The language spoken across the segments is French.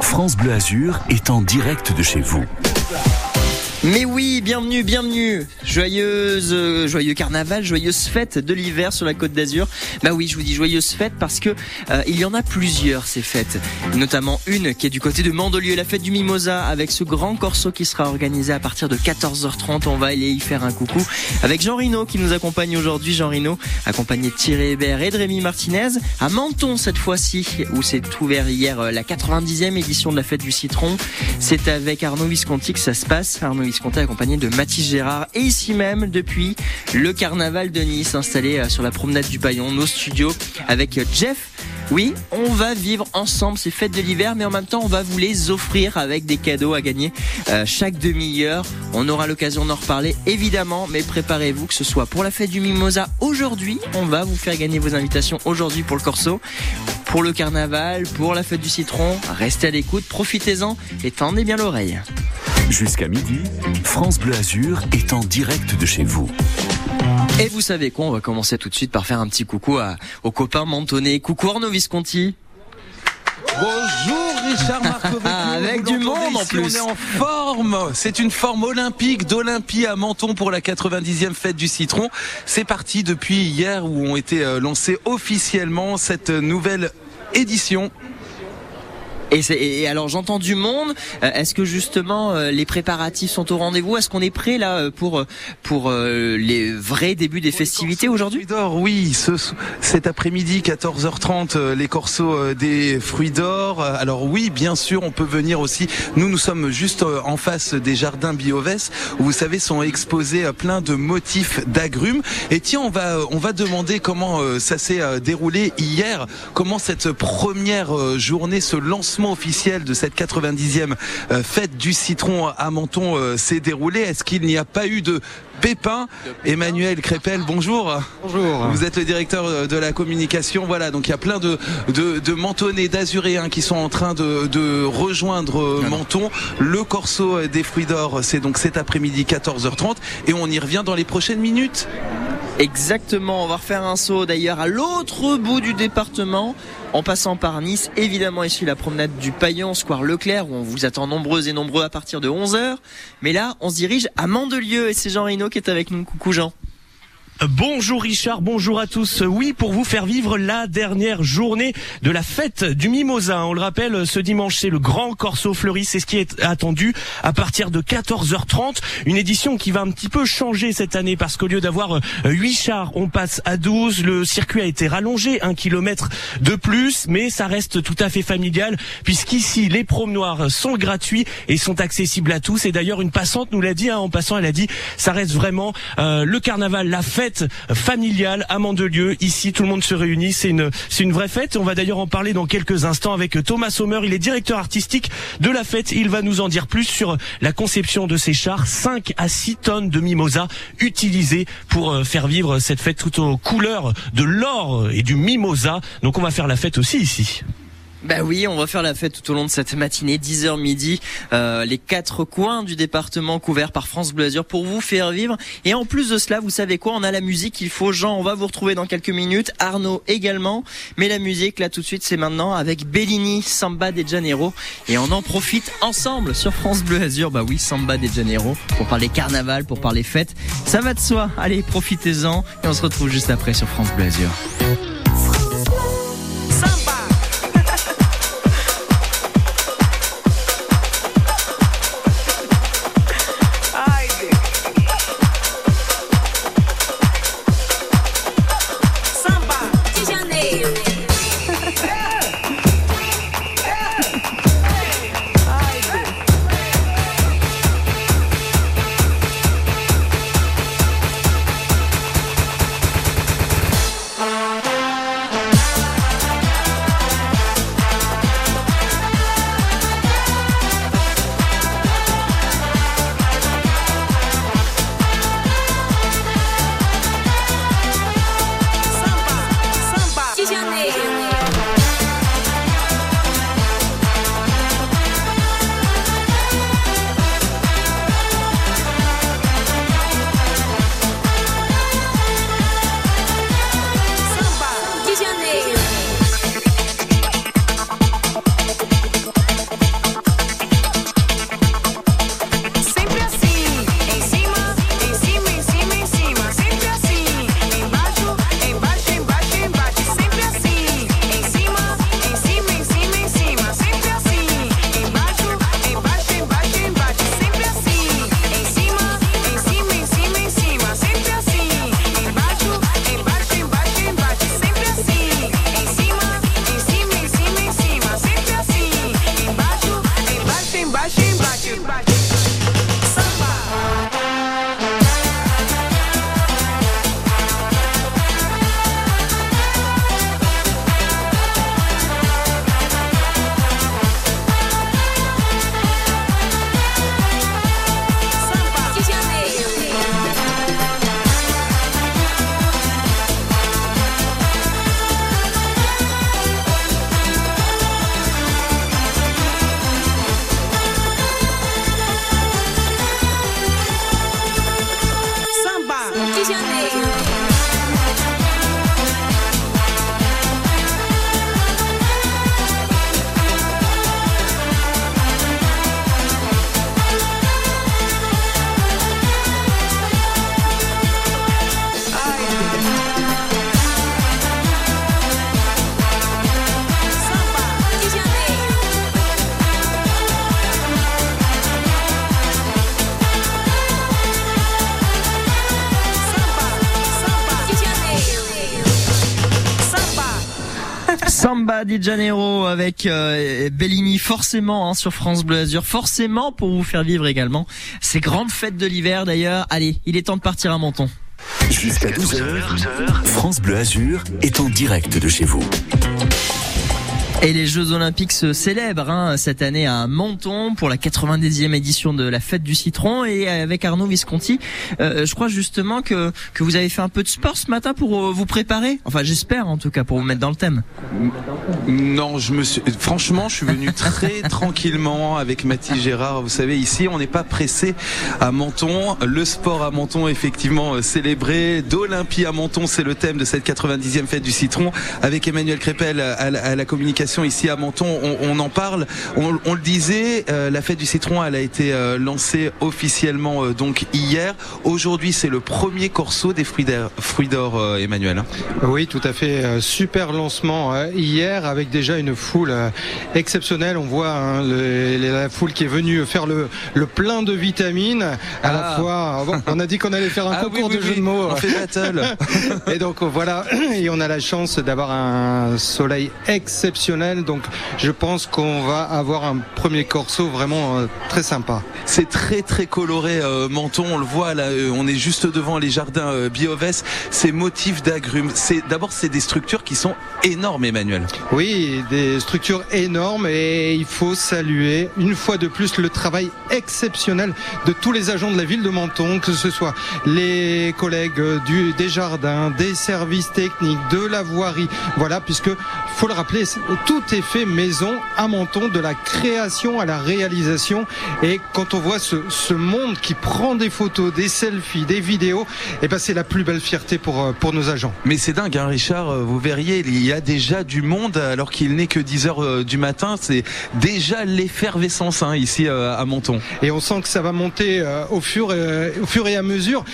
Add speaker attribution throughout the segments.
Speaker 1: France Bleu Azur est en direct de chez vous.
Speaker 2: Mais oui, bienvenue, bienvenue. Joyeuse, euh, joyeux carnaval, joyeuse fête de l'hiver sur la Côte d'Azur. Bah oui, je vous dis joyeuse fête parce que euh, il y en a plusieurs ces fêtes, notamment une qui est du côté de Mandelieu, la fête du Mimosa, avec ce grand corso qui sera organisé à partir de 14h30. On va aller y faire un coucou avec Jean Rino qui nous accompagne aujourd'hui. Jean Rino, accompagné de Thierry Hébert et de Rémi Martinez, à Menton cette fois-ci, où c'est ouvert hier euh, la 90e édition de la fête du citron. C'est avec Arnaud Visconti que ça se passe. Arnaud Visconti accompagné de Mathis Gérard et ici même depuis le carnaval de Nice installé euh, sur la promenade du Paillon, nos studios avec euh, Jeff. Oui, on va vivre ensemble ces fêtes de l'hiver, mais en même temps, on va vous les offrir avec des cadeaux à gagner euh, chaque demi-heure. On aura l'occasion d'en reparler, évidemment, mais préparez-vous que ce soit pour la fête du Mimosa aujourd'hui. On va vous faire gagner vos invitations aujourd'hui pour le Corso, pour le carnaval, pour la fête du citron. Restez à l'écoute, profitez-en et tendez bien l'oreille.
Speaker 1: Jusqu'à midi, France Bleu Azur est en direct de chez vous.
Speaker 2: Et vous savez quoi On va commencer tout de suite par faire un petit coucou à, aux copains mentonné. Coucou Arnaud Visconti.
Speaker 3: Bonjour Richard Marcovici.
Speaker 2: Avec du monde en plus.
Speaker 3: On est en forme. C'est une forme olympique d'Olympie à Menton pour la 90e fête du citron. C'est parti depuis hier où ont été euh, lancées officiellement cette nouvelle édition
Speaker 2: et, et, alors j'entends du monde. Euh, Est-ce que justement euh, les préparatifs sont au rendez-vous? Est-ce qu'on est prêt là euh, pour pour les vrais débuts des festivités aujourd'hui?
Speaker 3: D'or, oui. Ce, cet après-midi 14h30, euh, les corsos des fruits d'or. Alors oui, bien sûr, on peut venir aussi. Nous, nous sommes juste en face des jardins Bioves où vous savez sont exposés plein de motifs d'agrumes. Et tiens, on va on va demander comment ça s'est déroulé hier. Comment cette première journée, ce lancement officiel de cette 90e fête du citron à Menton s'est déroulé. Est-ce qu'il n'y a pas eu de Pépin, Emmanuel Crépel, bonjour.
Speaker 4: Bonjour.
Speaker 3: Vous êtes le directeur de la communication. Voilà, donc il y a plein de, de, de mentonnés, d'azuréens qui sont en train de, de rejoindre Menton. Le corso des fruits d'or, c'est donc cet après-midi 14h30 et on y revient dans les prochaines minutes.
Speaker 2: Exactement, on va refaire un saut d'ailleurs à l'autre bout du département en passant par Nice, évidemment ici la promenade du Paillon, Square Leclerc, où on vous attend nombreux et nombreux à partir de 11h. Mais là, on se dirige à Mandelieu et c'est Jean Rino qui est avec nous. Coucou Jean.
Speaker 4: Bonjour Richard, bonjour à tous. Oui, pour vous faire vivre la dernière journée de la fête du Mimosa. On le rappelle, ce dimanche, c'est le grand Corso Fleuri. C'est ce qui est attendu à partir de 14h30. Une édition qui va un petit peu changer cette année parce qu'au lieu d'avoir 8 chars, on passe à 12. Le circuit a été rallongé, un kilomètre de plus, mais ça reste tout à fait familial puisqu'ici, les promenoirs sont gratuits et sont accessibles à tous. Et d'ailleurs, une passante nous l'a dit, hein, en passant, elle a dit, ça reste vraiment euh, le carnaval, la fête familiale à Mandelieu. Ici, tout le monde se réunit. C'est une, c'est une vraie fête. On va d'ailleurs en parler dans quelques instants avec Thomas Sommer. Il est directeur artistique de la fête. Il va nous en dire plus sur la conception de ces chars. 5 à 6 tonnes de mimosa utilisées pour faire vivre cette fête tout aux couleurs de l'or et du mimosa. Donc on va faire la fête aussi ici.
Speaker 2: Bah oui, on va faire la fête tout au long de cette matinée, 10h midi, euh, les quatre coins du département couverts par France Bleu Azur pour vous faire vivre. Et en plus de cela, vous savez quoi, on a la musique qu'il faut. Jean, on va vous retrouver dans quelques minutes, Arnaud également. Mais la musique, là tout de suite, c'est maintenant avec Bellini, Samba de Janeiro. Et on en profite ensemble sur France Bleu Azur. Bah oui, Samba de Janeiro, pour parler carnaval, pour parler fête. Ça va de soi. Allez, profitez-en. Et on se retrouve juste après sur France Bleu Azur. De Janeiro avec euh, Bellini, forcément hein, sur France Bleu Azur, forcément pour vous faire vivre également ces grandes fêtes de l'hiver d'ailleurs. Allez, il est temps de partir à Menton.
Speaker 1: Jusqu'à 12h, France Bleu Azur est en direct de chez vous.
Speaker 2: Et les Jeux Olympiques se célèbrent hein, cette année à Menton pour la 90e édition de la Fête du Citron et avec Arnaud Visconti, euh, je crois justement que que vous avez fait un peu de sport ce matin pour euh, vous préparer. Enfin, j'espère en tout cas pour vous mettre dans le thème.
Speaker 3: Non, je me suis franchement, je suis venu très tranquillement avec Mathis Gérard. Vous savez, ici, on n'est pas pressé à Menton. Le sport à Menton, effectivement, euh, célébré. D'Olympie à Menton, c'est le thème de cette 90e Fête du Citron. Avec Emmanuel Crépel à la, à ici à Menton, on, on en parle. On, on le disait, euh, la fête du citron, elle a été euh, lancée officiellement euh, donc hier. Aujourd'hui, c'est le premier corso des fruits d'or, Emmanuel.
Speaker 5: Oui, tout à fait. super lancement hier avec déjà une foule exceptionnelle. On voit hein, le, la foule qui est venue faire le, le plein de vitamines. À la ah. fois, bon, on a dit qu'on allait faire un ah concours de jeux de mots.
Speaker 3: On fait battle.
Speaker 5: et donc voilà, et on a la chance d'avoir un soleil exceptionnel donc je pense qu'on va avoir un premier corso vraiment euh, très sympa.
Speaker 3: C'est très très coloré euh, Menton, on le voit là, euh, on est juste devant les jardins Bioves, ces motifs d'agrumes. C'est d'abord c'est des structures qui sont énormes Emmanuel.
Speaker 5: Oui, des structures énormes et il faut saluer une fois de plus le travail exceptionnel de tous les agents de la ville de Menton, que ce soit les collègues du, des jardins, des services techniques, de la voirie. Voilà, puisque faut le rappeler, tout est fait maison à Menton, de la création à la réalisation. Et quand on voit ce, ce monde qui prend des photos, des selfies, des vidéos, et eh ben c'est la plus belle fierté pour, euh, pour nos agents.
Speaker 3: Mais c'est dingue, hein, Richard, euh, vous verriez, il y a déjà du monde alors qu'il n'est que 10 heures euh, du matin. C'est déjà l'effervescence hein, ici à Menton.
Speaker 5: Et on sent que ça va monter au, fur et, au fur et à mesure.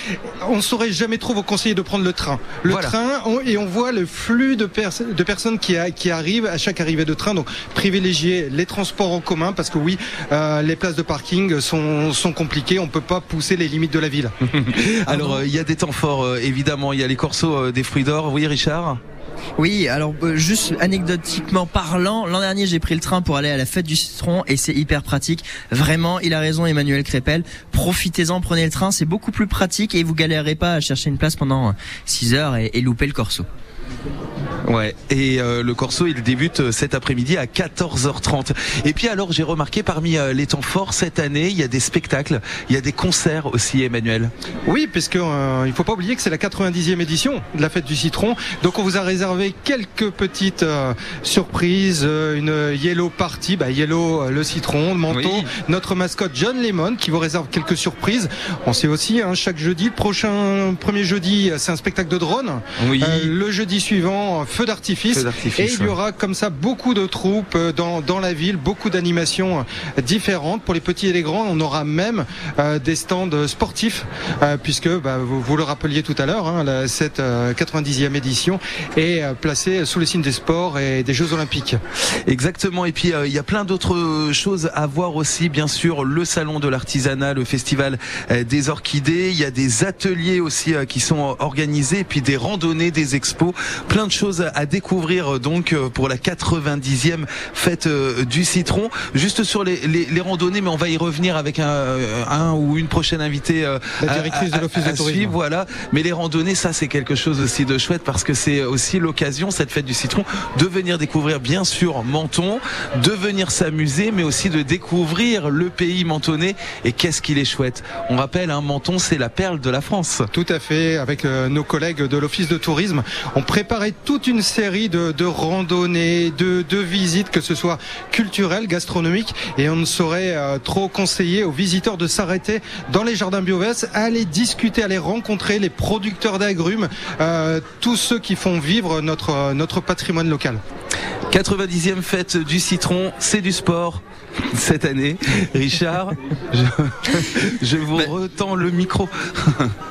Speaker 5: On ne saurait jamais trop vous conseiller de prendre le train. Le train, et on voit le flux de, de personnes qui, a, qui arrivent à chaque arrivée de train. Donc privilégier les transports en commun parce que oui, euh, les places de parking sont, sont compliquées. On peut pas pousser les limites de la ville.
Speaker 3: Alors euh, il y a des temps forts euh, évidemment. Il y a les corsos des fruits d'or. Oui, Richard?
Speaker 2: Oui, alors juste anecdotiquement parlant, l'an dernier j'ai pris le train pour aller à la fête du citron et c'est hyper pratique. Vraiment, il a raison Emmanuel Crépel. Profitez-en, prenez le train, c'est beaucoup plus pratique et vous galérez pas à chercher une place pendant 6 heures et, et louper le corso.
Speaker 3: Ouais, et euh, le corso il débute euh, cet après-midi à 14h30. Et puis alors j'ai remarqué parmi euh, les temps forts cette année, il y a des spectacles, il y a des concerts aussi Emmanuel.
Speaker 5: Oui, puisque il faut pas oublier que c'est la 90e édition de la fête du citron. Donc on vous a réservé quelques petites surprises, une yellow party, bah, yellow le citron, le manteau, notre mascotte John Lemon qui vous réserve quelques surprises. On sait aussi hein, chaque jeudi, le prochain premier jeudi, c'est un spectacle de drone.
Speaker 3: Oui.
Speaker 5: le jeudi suivant feu d'artifice. Et il y aura comme ça beaucoup de troupes euh, dans, dans la ville, beaucoup d'animations euh, différentes. Pour les petits et les grands, on aura même euh, des stands sportifs, puisque bah, vous, vous, le rappeliez tout à l'heure, hein, cette 90e édition est placée sous le signe des sports et des Jeux Olympiques.
Speaker 3: Exactement. Et puis il y a plein d'autres choses à voir aussi, bien sûr, le salon de l'artisanat, le festival des orchidées. Il y a des ateliers aussi qui sont organisés, et puis des randonnées, des expos, plein de choses à découvrir euh, donc euh, pour la 90e fête euh, du citron. Juste sur les, les, randonnées, mais on va y revenir avec un, un ou une prochaine invitée
Speaker 5: la directrice de l'office de tourisme.
Speaker 3: voilà. Mais les randonnées, ça c'est quelque chose aussi de chouette parce que c'est aussi l'occasion cette fête du citron de venir découvrir bien sûr Menton, de venir s'amuser, mais aussi de découvrir le pays mentonais et qu'est-ce qu'il est chouette. On rappelle, hein, Menton, c'est la perle de la France.
Speaker 5: Tout à fait. Avec nos collègues de l'office de tourisme, on préparait toute une série de, randonnées, de, visites, que ce soit culturelles, gastronomiques, et on ne saurait euh, trop conseiller aux visiteurs de s'arrêter dans les jardins Bioves, aller discuter, aller rencontrer les producteurs d'agrumes, euh, tous ceux qui font vivre notre, notre patrimoine local.
Speaker 3: 90e fête du citron, c'est du sport cette année. Richard, je, vous retends le micro.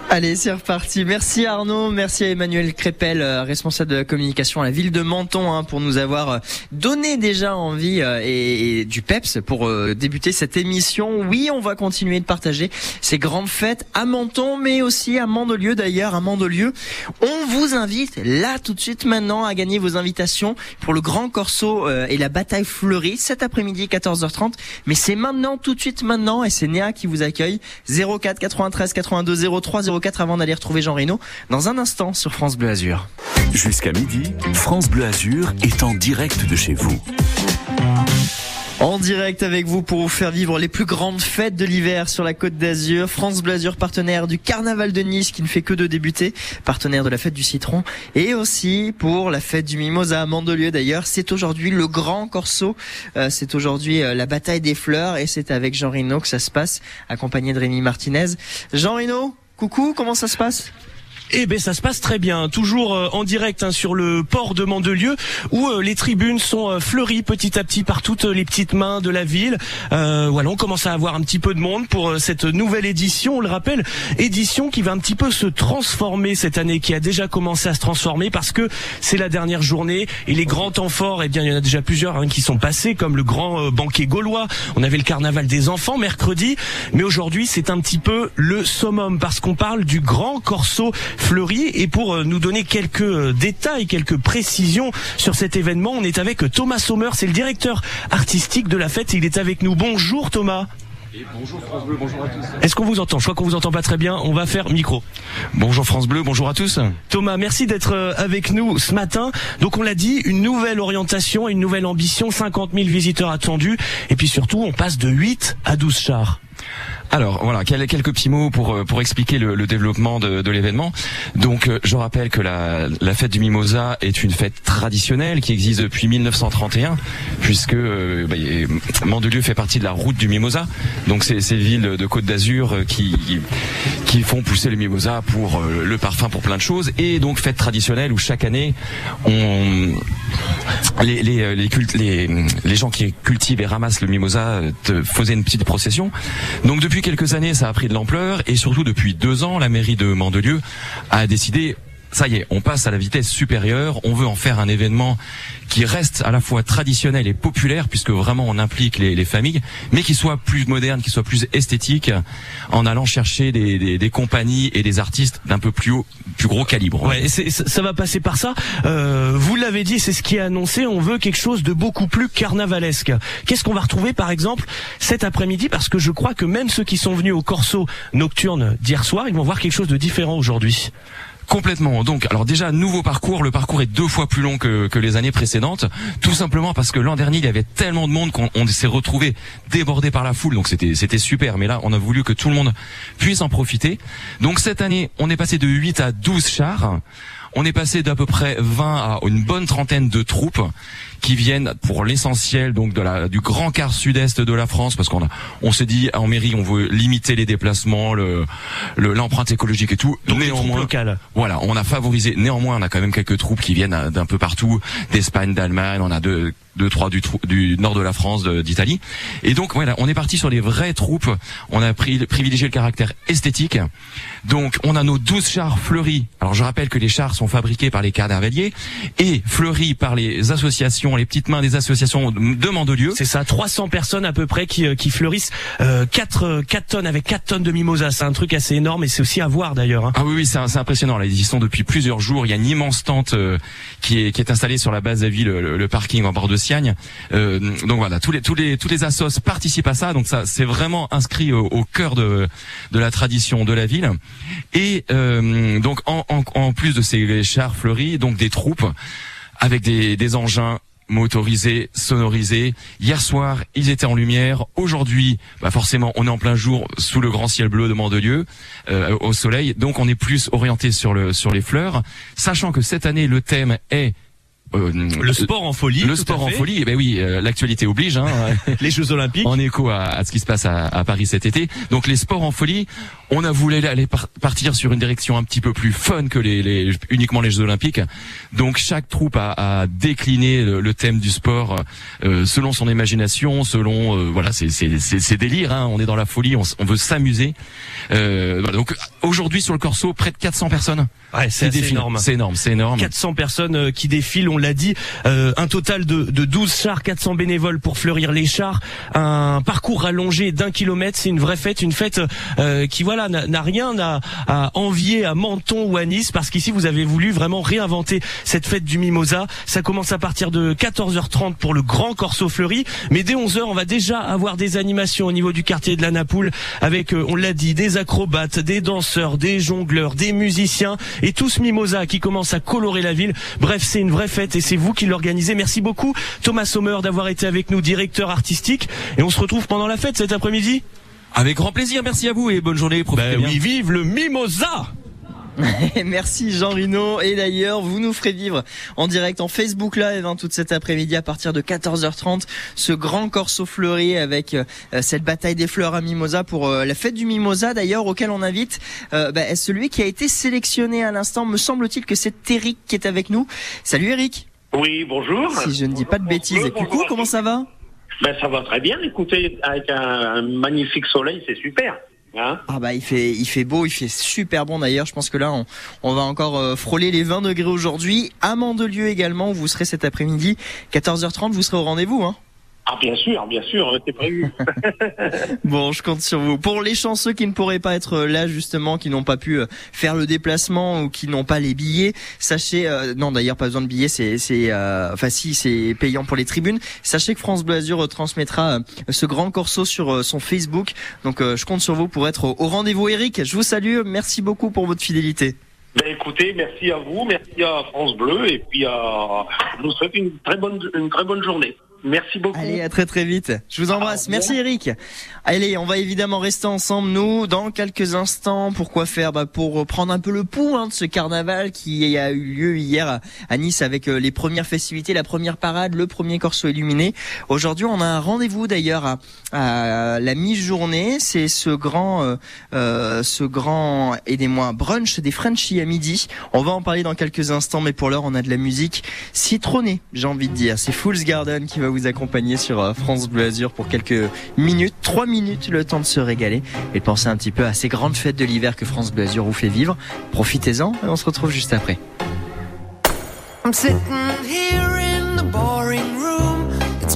Speaker 2: Allez, c'est reparti. Merci Arnaud, merci à Emmanuel Crépel, euh, responsable de la communication à la ville de Menton, hein, pour nous avoir euh, donné déjà envie euh, et, du PEPS pour débuter cette émission. Oui, on va continuer de partager ces grandes fêtes à Menton, mais aussi à Mandelieu d'ailleurs. À Mandelieu, on vous invite là tout de suite maintenant à gagner vos invitations pour le grand corso et la bataille fleurie cet après-midi 14h30. Mais c'est maintenant, tout de suite maintenant, et c'est Néa qui vous accueille. 04 93 82 03 04 avant d'aller retrouver Jean Reno dans un instant sur France Bleu Azur.
Speaker 1: Jusqu'à midi, France Bleu Azur est en direct de chez vous.
Speaker 2: En direct avec vous pour vous faire vivre les plus grandes fêtes de l'hiver sur la Côte d'Azur. France Bleu Azur, partenaire du Carnaval de Nice qui ne fait que de débuter, partenaire de la fête du citron et aussi pour la fête du Mimosa à Mandelieu d'ailleurs. C'est aujourd'hui le grand corso, euh, c'est aujourd'hui euh, la bataille des fleurs et c'est avec Jean Rino que ça se passe, accompagné de Rémi Martinez. Jean Rino, coucou, comment ça se passe?
Speaker 4: Eh ben ça se passe très bien, toujours euh, en direct hein, sur le port de Mandelieu où euh, les tribunes sont euh, fleuries petit à petit par toutes les petites mains de la ville. voilà, on commence à avoir un petit peu de monde pour cette nouvelle édition. On le rappelle, édition qui va un petit peu se transformer cette année, qui a déjà commencé à se transformer parce que c'est la dernière journée et les grands temps forts. Eh bien, il y en a déjà plusieurs hein, qui sont passés, comme le grand banquet gaulois. On avait le carnaval des enfants mercredi, mais aujourd'hui c'est un petit peu le summum parce qu'on parle du grand corso Fleury. Et pour euh, nous donner quelques euh, détails, quelques précisions sur cet événement, on est avec Thomas Sommer, c'est le directeur artistique de la fête. Il est avec nous. Bonjour Thomas.
Speaker 6: bonjour France Bleu, bonjour à tous.
Speaker 4: Est-ce qu'on vous entend? Je crois qu'on vous entend pas très bien. On va faire micro.
Speaker 6: Bonjour France Bleu, bonjour à tous.
Speaker 4: Thomas, merci d'être euh, avec nous ce matin. Donc on l'a dit, une nouvelle orientation, une nouvelle ambition, 50 000 visiteurs attendus. Et puis surtout, on passe de 8 à 12 chars.
Speaker 6: Alors voilà, quelques petits mots pour euh, pour expliquer le, développement de, l'événement. Donc euh, je rappelle que la, fête du Mimosa est une fête traditionnelle qui existe depuis 1931, puisque euh, bah, Mandelieu fait partie de la route du Mimosa. Donc c'est ces villes de Côte d'Azur qui qui font pousser le Mimosa pour le parfum, pour plein de choses, et donc fête traditionnelle où chaque année les, les, les gens qui cultivent et ramassent le Mimosa faisaient une petite procession. Donc depuis quelques années, ça a pris de l'ampleur et surtout depuis deux ans, la mairie de Mandelieu a décidé ça y est, on passe à la vitesse supérieure, on veut en faire un événement qui reste à la fois traditionnel et populaire, puisque vraiment on implique les, familles, mais qui soit plus moderne, qui soit plus esthétique, en allant chercher des, compagnies et des artistes d'un peu plus haut, plus gros calibre.
Speaker 4: Ouais, ça va passer par ça. Euh, vous l'avez dit, c'est ce qui est annoncé, on veut quelque chose de beaucoup plus carnavalesque. Qu'est-ce qu'on va retrouver par exemple cet après-midi? Parce que je crois que même ceux qui sont venus au Corso nocturne d'hier soir, ils vont voir quelque chose de différent aujourd'hui.
Speaker 6: Complètement. Donc, alors déjà, nouveau parcours. Le parcours est deux fois plus long que, que les années précédentes. Tout simplement parce que l'an dernier, il y avait tellement de monde qu'on s'est retrouvé débordé par la foule. Donc, c'était, c'était super. Mais là, on a voulu que tout le monde puisse en profiter. Donc, cette année, on est passé de 8 à 12 chars. On est passé d'à peu près 20 à une bonne trentaine de troupes qui viennent pour l'essentiel donc de la du grand quart sud-est de la France parce qu'on a on s'est dit en mairie on veut limiter les déplacements le l'empreinte écologique et tout.
Speaker 4: Donc néanmoins local.
Speaker 6: voilà on a favorisé néanmoins on a quand même quelques troupes qui viennent d'un peu partout d'Espagne d'Allemagne on a deux deux trois du, du nord de la France d'Italie. Et donc voilà on est parti sur les vraies troupes. On a pris privilégié le caractère esthétique. Donc on a nos 12 chars fleuris. Alors je rappelle que les chars sont fabriqués par les carnavaliers et fleuris par les associations les petites mains des associations de Mandelieu.
Speaker 4: C'est ça, 300 personnes à peu près qui, euh, qui fleurissent euh, 4, euh, tonnes avec 4 tonnes de mimosa. C'est un truc assez énorme et c'est aussi à voir d'ailleurs. Hein.
Speaker 6: Ah oui, oui c'est impressionnant. Là, ils y sont depuis plusieurs jours. Il y a une immense tente euh, qui, est, qui est installée sur la base de la ville, le, parking en bord de Siagne. donc voilà, tous les, tous les, tous les assos participent à ça. Donc ça, c'est vraiment inscrit au, au, cœur de, de la tradition de la ville. Et donc en, en, en plus de ces chars fleuris, donc des troupes avec des, des engins motorisés, sonorisés. Hier soir, ils étaient en lumière. Aujourd'hui, bah forcément, on est en plein jour sous le grand ciel bleu de Mandelieu, euh, au soleil. Donc, on est plus orienté sur le sur les fleurs, sachant que cette année, le thème est
Speaker 4: euh, le sport en folie.
Speaker 6: Le sport en folie. Eh ben oui, euh, l'actualité oblige. Hein,
Speaker 4: les Jeux Olympiques.
Speaker 6: En écho à, ce qui se passe à, Paris cet été. Donc les sports en folie. On a voulu aller partir sur une direction un petit peu plus fun que les, les uniquement les Jeux Olympiques. Donc chaque troupe a, a décliné le, thème du sport euh, selon son imagination, selon voilà, c'est c'est délire. Hein, on est dans la folie, on, on veut s'amuser. Voilà, donc aujourd'hui sur le Corso, près de 400 personnes.
Speaker 4: Ouais, c'est énorme.
Speaker 6: C'est énorme, c'est énorme.
Speaker 4: 400 personnes qui défilent. On l'a dit, euh, un total de, de 12 chars, 400 bénévoles pour fleurir les chars, un parcours allongé d'un kilomètre, c'est une vraie fête, une fête euh, qui voilà voilà n'a rien à, à, envier à Menton ou à Nice parce qu'ici vous avez voulu vraiment réinventer cette fête du mimosa. Ça commence à partir de 14h30 pour le grand Corso Fleuri, mais dès 11h on va déjà avoir des animations au niveau du quartier de la Napoule avec, euh, on l'a dit, des acrobates, des danseurs, des jongleurs, des musiciens et tout ce mimosa qui commence à colorer la ville. Bref, c'est une vraie fête et c'est vous qui l'organisez. Merci beaucoup Thomas Sommer d'avoir été avec nous, directeur artistique. Et on se retrouve pendant la fête cet après-midi.
Speaker 6: Avec grand plaisir, merci à vous et bonne journée. Profitez
Speaker 4: Ben
Speaker 6: bien.
Speaker 4: oui, vive le mimosa
Speaker 2: Merci Jean Rino. Et d'ailleurs, vous nous ferez vivre en direct en Facebook Live hein, toute cet après-midi à partir de 14h30 ce grand corso fleuri avec euh, cette bataille des fleurs à Mimosa pour euh, la fête du Mimosa d'ailleurs auquel on invite euh, bah, celui qui a été sélectionné à l'instant. Me semble-t-il que c'est Eric qui est avec nous. Salut Eric.
Speaker 7: Oui, bonjour.
Speaker 2: Si je ne dis pas de bêtises.
Speaker 7: Bonjour,
Speaker 2: Coucou,
Speaker 7: bonjour.
Speaker 2: comment ça va?
Speaker 7: Ben, ça va très bien. Écoutez, avec un, magnifique soleil, c'est super. Hein
Speaker 2: Ah bah il fait il fait beau, il fait super bon d'ailleurs. Je pense que là on, on va encore euh, frôler les 20 degrés aujourd'hui. À Mandelieu également où vous serez cet après-midi 14h30. Vous serez au rendez-vous hein.
Speaker 7: Ah, bien sûr, bien sûr, c'est prévu.
Speaker 2: Bon, je compte sur vous. Pour les chanceux qui ne pourraient pas être là justement, qui n'ont pas pu euh, faire le déplacement ou qui n'ont pas les billets, sachez euh, non d'ailleurs pas besoin de billets, c'est c'est euh, enfin si c'est payant pour les tribunes. Sachez que France Bleu Azur retransmettra euh, ce grand corso sur euh, son Facebook. Donc euh, je compte sur vous pour être au, au rendez-vous. Eric, je vous salue. Merci beaucoup pour votre fidélité.
Speaker 7: ben, écoutez, merci à vous, merci à France Bleu, et puis euh, je vous souhaite une très bonne, une très bonne journée. Merci beaucoup.
Speaker 2: Allez, à très très vite. Je vous embrasse. Merci Eric. Allez, on va évidemment rester ensemble nous dans quelques instants. Pourquoi faire? Bah, Pour prendre un peu le pouls hein, de ce carnaval qui a eu lieu hier à- à Nice avec euh, les premières festivités, la première parade, le premier corso illuminé. Aujourd'hui, on a un rendez-vous d'ailleurs à, à la mi-journée. C'est ce grand, euh, euh, ce grand, aidez-moi, brunch des Frenchies à midi. On va en parler dans quelques instants, mais pour l'heure, on a de la musique citronnée, j'ai envie de dire. C'est Fool's Garden qui va vous accompagner sur euh, France Bleu Azur pour quelques minutes, trois minutes, le temps de se régaler et de penser un petit peu à ces grandes fêtes de l'hiver que France Bleu vous fait vivre. Profitez-en et on se retrouve juste après.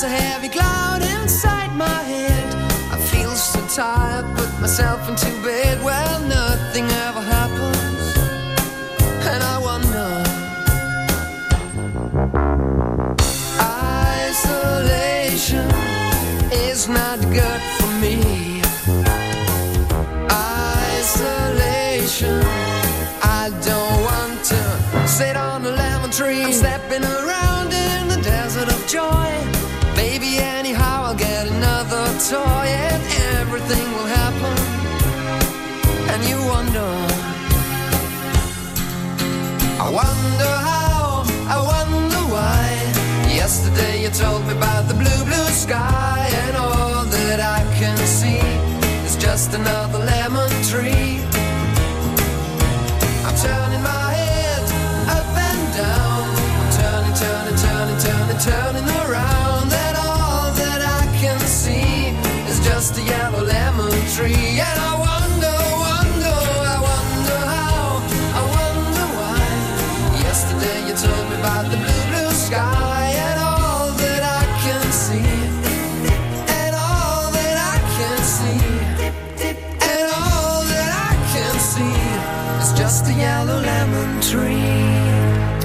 Speaker 8: There's a heavy cloud inside my head. I feel so tired, put myself into bed. Well, nothing ever happens, and I wonder. Isolation is not good for me. Isolation. I don't want to sit on a lemon tree. I'm stepping around in the desert of joy. Everything will happen. And you wonder. I wonder how, I wonder why. Yesterday you told me about the blue, blue sky, and all that I can see is just another lemon tree. I'm turning my yellow lemon tree.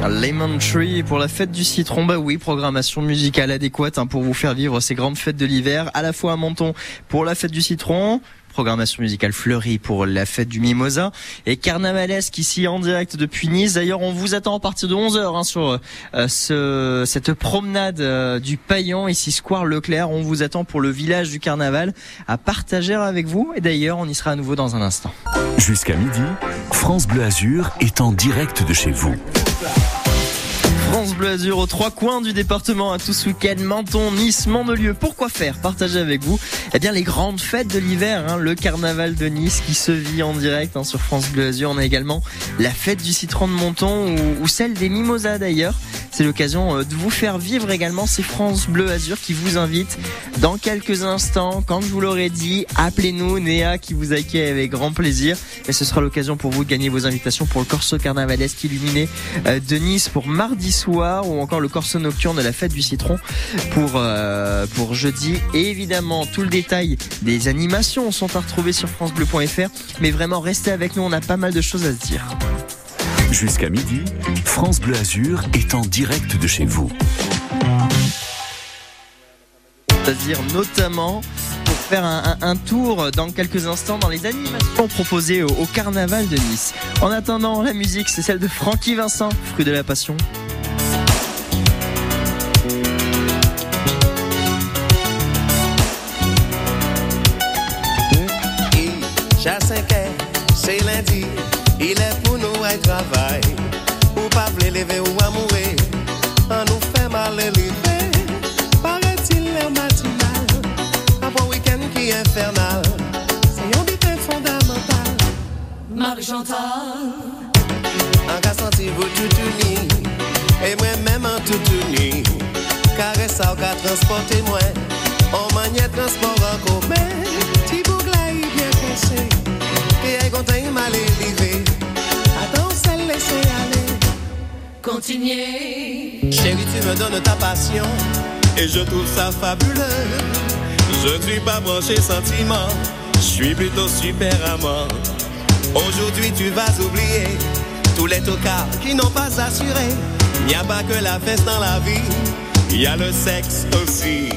Speaker 8: Lemon Tree
Speaker 2: pour la fête du citron, bah oui, programmation musicale adéquate hein, pour vous faire vivre ces grandes fêtes de l'hiver, à la fois à Menton pour la fête du citron, programmation musicale fleurie pour la fête du mimosa et carnavalesque ici en direct depuis Nice. D'ailleurs, on vous attend à partir de 11h hein, sur euh, ce, cette promenade euh, du Paillan ici Square Leclerc. On vous attend pour le village du carnaval à partager avec vous et d'ailleurs, on y sera à nouveau dans un instant.
Speaker 1: Jusqu'à midi, France Bleu Azur est en direct de chez vous.
Speaker 2: France Bleu Azur aux trois coins du département à tout ce week-end, Menton, Nice, Mandelieu. Pourquoi faire? Partager avec vous eh bien les grandes fêtes de l'hiver, hein, le carnaval de Nice qui se vit en direct hein, sur France Bleu Azur. On a également la fête du citron de Menton ou, celle des mimosas d'ailleurs. C'est l'occasion euh, de vous faire vivre également ces France Bleu Azur qui vous invitent dans quelques instants. Quand je vous l'aurai dit, appelez-nous Néa qui vous accueille avec grand plaisir. Et ce sera l'occasion pour vous de gagner vos invitations pour le Corso Carnavalesque illuminé euh, de Nice pour mardi soir ou encore le Corso Nocturne de la fête du citron pour, euh, pour jeudi. Et évidemment, tout le détail des animations sont à retrouver sur francebleu.fr. Mais vraiment, restez avec nous, on a pas mal de choses à se dire.
Speaker 1: Jusqu'à midi, France Bleu Azur est en direct de chez vous.
Speaker 2: C'est-à-dire notamment pour faire un, un- un tour dans quelques instants dans les animations proposées au, au carnaval de Nice. En attendant, la musique, c'est celle de Francky Vincent, fruit de la passion.
Speaker 8: Marie-Chantal,
Speaker 9: En cas senti vous tout uni, et moi-même en tout uni. Caresse ça, qu'a transporté moi, en manière transport en commun. Ti bougla y bien pensé, et est content il m'a élevé. Attends, c'est laisser aller.
Speaker 8: continuez.
Speaker 9: Chérie, tu me donnes ta passion, et je trouve ça fabuleux. Je ne suis pas branché sentiment, je suis plutôt super amant. Aujourd'hui, tu vas oublier tous les tocards qui n'ont pas assuré. Il n'y a pas que la fête dans la vie, il y a le sexe aussi.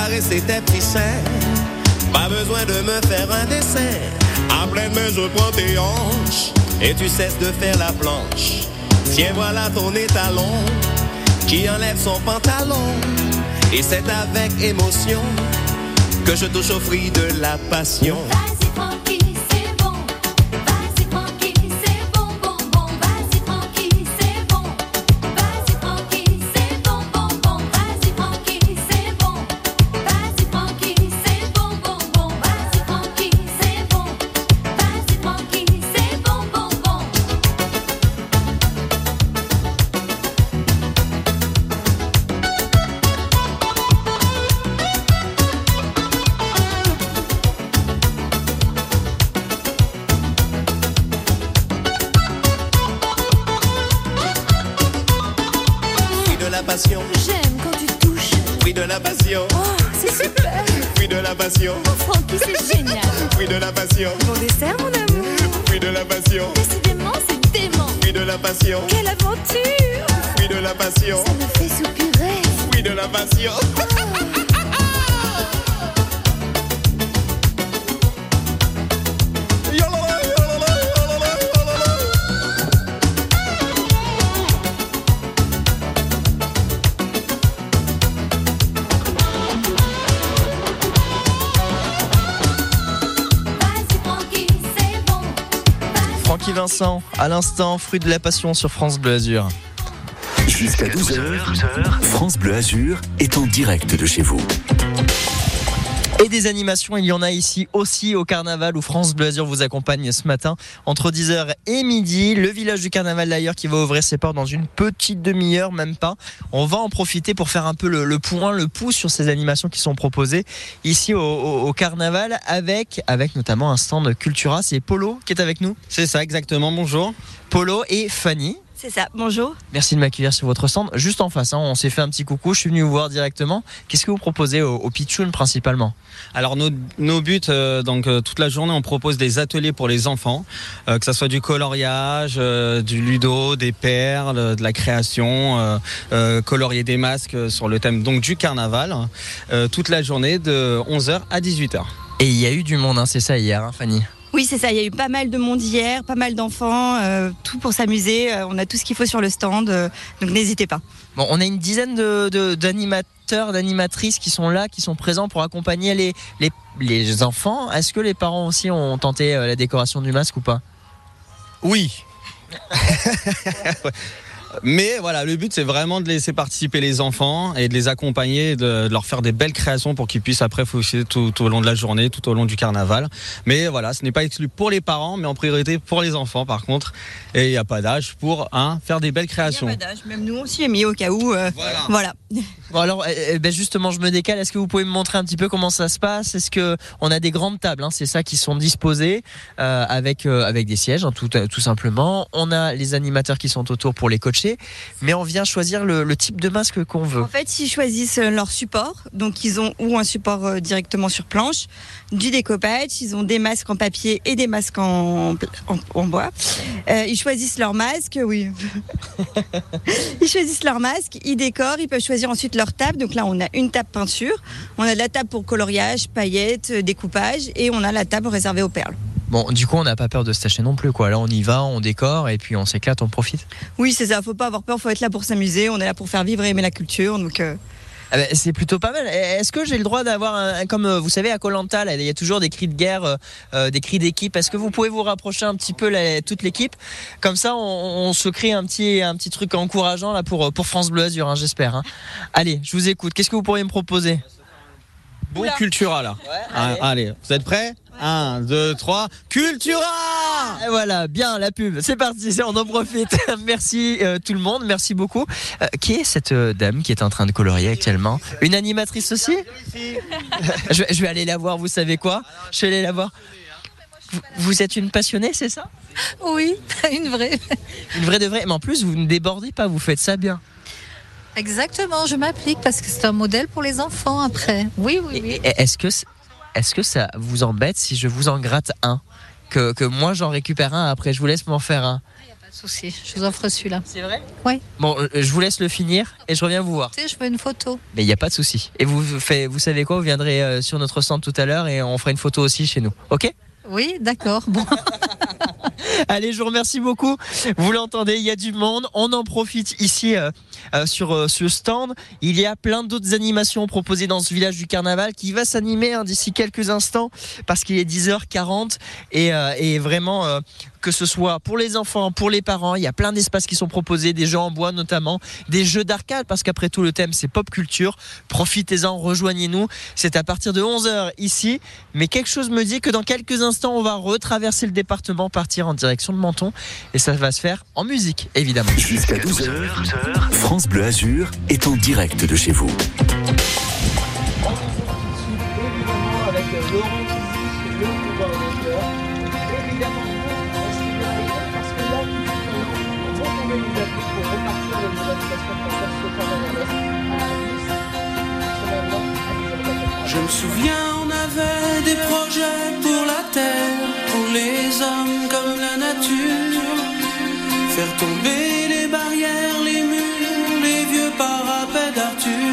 Speaker 9: Caresser tes petits seins, pas besoin de me faire un dessin. À pleine main, je prends tes hanches et tu cesses de faire la planche. Tiens, voilà ton étalon qui enlève son pantalon. Et c'est avec émotion que je touche au fruit de la passion.
Speaker 2: Fruit de la passion sur France Bleu Azur.
Speaker 1: Jusqu'à 12h, France Bleu Azur est en direct de chez vous.
Speaker 2: Et des animations, il y en a ici aussi au carnaval où France Bleu Azur vous accompagne ce matin entre 10h et midi. Le village du carnaval d'ailleurs qui va ouvrir ses portes dans une petite demi-heure, même pas. On va en profiter pour faire un peu le, le point, le pouce sur ces animations qui sont proposées ici au, au- au carnaval avec, avec notamment un stand Cultura. C'est Polo qui est avec nous.
Speaker 10: C'est ça, exactement. Bonjour.
Speaker 2: Polo et Fanny.
Speaker 11: C'est ça, bonjour.
Speaker 2: Merci de m'accueillir sur votre stand. Juste en face, hein, on s'est fait un petit coucou, je suis venu vous voir directement. Qu'est-ce que vous proposez au, au Pitchoun principalement?
Speaker 10: Alors nos, nos buts, euh, donc euh, toute la journée, on propose des ateliers pour les enfants, euh, que ça soit du coloriage, euh, du ludo, des perles, de la création, euh, euh, colorier des masques sur le thème donc du carnaval, euh, toute la journée de 11h à 18h.
Speaker 2: Et il y a eu du monde, hein, c'est ça hier, hein, Fanny?
Speaker 11: Oui, c'est ça, il y a eu pas mal de monde hier, pas mal d'enfants, euh, tout pour s'amuser. euh, on a tout ce qu'il faut sur le stand, euh, donc n'hésitez pas.
Speaker 2: Bon, on a une dizaine de- de- d'animateurs, d'animatrices qui sont là, qui sont présents pour accompagner les, les, les enfants. Est-ce que les parents aussi ont tenté euh, la décoration du masque ou pas?
Speaker 10: Oui. Mais voilà, le but c'est vraiment de laisser participer les enfants et de les accompagner, de, de leur faire des belles créations pour qu'ils puissent après faucher tout, tout au long de la journée, tout au long du carnaval. Mais voilà, ce n'est pas exclu pour les parents, mais en priorité pour les enfants par contre. Et il n'y a pas d'âge pour hein, faire des belles créations.
Speaker 11: Même nous, on s'y est mis au cas où. euh, voilà.
Speaker 2: Bon alors, euh, euh, ben justement, je me décale. Est-ce que vous pouvez me montrer un petit peu comment ça se passe? Est-ce que on a des grandes tables hein, C'est ça qui sont disposées euh, avec euh, avec des sièges, hein, tout euh, tout simplement. On a les animateurs qui sont autour pour les mais on vient choisir le, type de masque qu'on veut.
Speaker 11: En fait, ils choisissent euh, leur support. Donc, ils ont ou un support euh, directement sur planche, du découpage. Ils ont des masques en papier et des masques en, bois. Euh, ils choisissent leur masque, oui. ils choisissent leur masque, ils décorent. Ils peuvent choisir ensuite leur table. Donc là, on a une table peinture. On a de la table pour coloriage, paillettes, découpage. Et on a la table réservée aux perles.
Speaker 2: Bon, du coup, on n'a pas peur de se tâcher non plus, quoi. Là, on y va, on décore et puis on s'éclate, on profite.
Speaker 11: Oui, c'est ça. Faut pas avoir peur. Faut être là pour s'amuser. On est là pour faire vivre et aimer la culture. Donc. euh,
Speaker 2: Ah ben, c'est plutôt pas mal. Est-ce que j'ai le droit d'avoir un, comme euh, vous savez à Colanta, il y a toujours des cris de guerre, euh, euh, des cris d'équipe. Est-ce que vous pouvez vous rapprocher un petit peu la- toute l'équipe? Comme ça, on, on se crée un petit un petit truc encourageant là pour pour France Bleu Azur, hein, j'espère. hein. Allez, je vous écoute. Qu'est-ce que vous pourriez me proposer?
Speaker 10: Bon Cultura là. Ah, allez, vous êtes prêts? 1, 2, 3, Cultura
Speaker 2: Et voilà, bien la pub. C'est parti, c'est- on en profite. merci euh, tout le monde, merci beaucoup. Euh, qui est cette euh, dame qui est en train de colorier actuellement? Une animatrice aussi? Je, vais- je vais aller la voir, vous savez quoi? Je vais aller la voir. Vous, vous êtes une passionnée, c'est ça?
Speaker 12: Oui, une vraie.
Speaker 2: Une vraie de vraie. Mais en plus, vous ne débordez pas, vous faites ça bien.
Speaker 12: Exactement, je m'applique parce que c'est un modèle pour les enfants après. Oui, oui, oui.
Speaker 2: Est-ce que, est-ce que ça vous embête si je vous en gratte un? Que, que moi j'en récupère un après, je vous laisse m'en faire un.
Speaker 12: Pas de souci, je vous offre celui-là.
Speaker 2: C'est vrai?
Speaker 12: Oui.
Speaker 2: Bon, euh, je vous laisse le finir et je reviens vous voir.
Speaker 12: Tu sais, je veux une photo.
Speaker 2: Mais il n'y a pas de souci. Et vous, fait, vous savez quoi? Vous viendrez euh, sur notre stand tout à l'heure et on fera une photo aussi chez nous. Ok?
Speaker 12: Oui, d'accord. Bon.
Speaker 2: Allez, je vous remercie beaucoup. Vous l'entendez, il y a du monde. On en profite ici euh, euh, sur euh, ce stand. Il y a plein d'autres animations proposées dans ce village du carnaval qui va s'animer hein, d'ici quelques instants parce qu'il est 10h40 et, et vraiment que ce soit pour les enfants, pour les parents, il y a plein d'espaces qui sont proposés, des jeux en bois notamment, des jeux d'arcade parce qu'après tout le thème c'est pop culture. Profitez-en, rejoignez-nous. C'est à partir de 11h ici, mais quelque chose me dit que dans quelques instants on va retraverser le département, en direction de Menton et ça va se faire en musique évidemment.
Speaker 1: Jusqu'à 12h, France Bleu Azur est en direct de chez vous.
Speaker 8: Je me souviens, on avait des projets pour la terre, pour les hommes comme la nature. Faire tomber les barrières, les murs, les vieux parapets d'Arthur.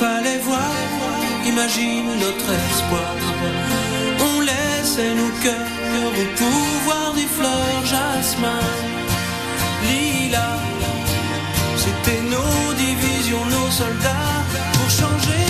Speaker 8: Fallait voir, imagine notre espoir. On laissait nos cœurs au pouvoir des fleurs jasmin, lilas. C'était nos divisions, nos soldats pour changer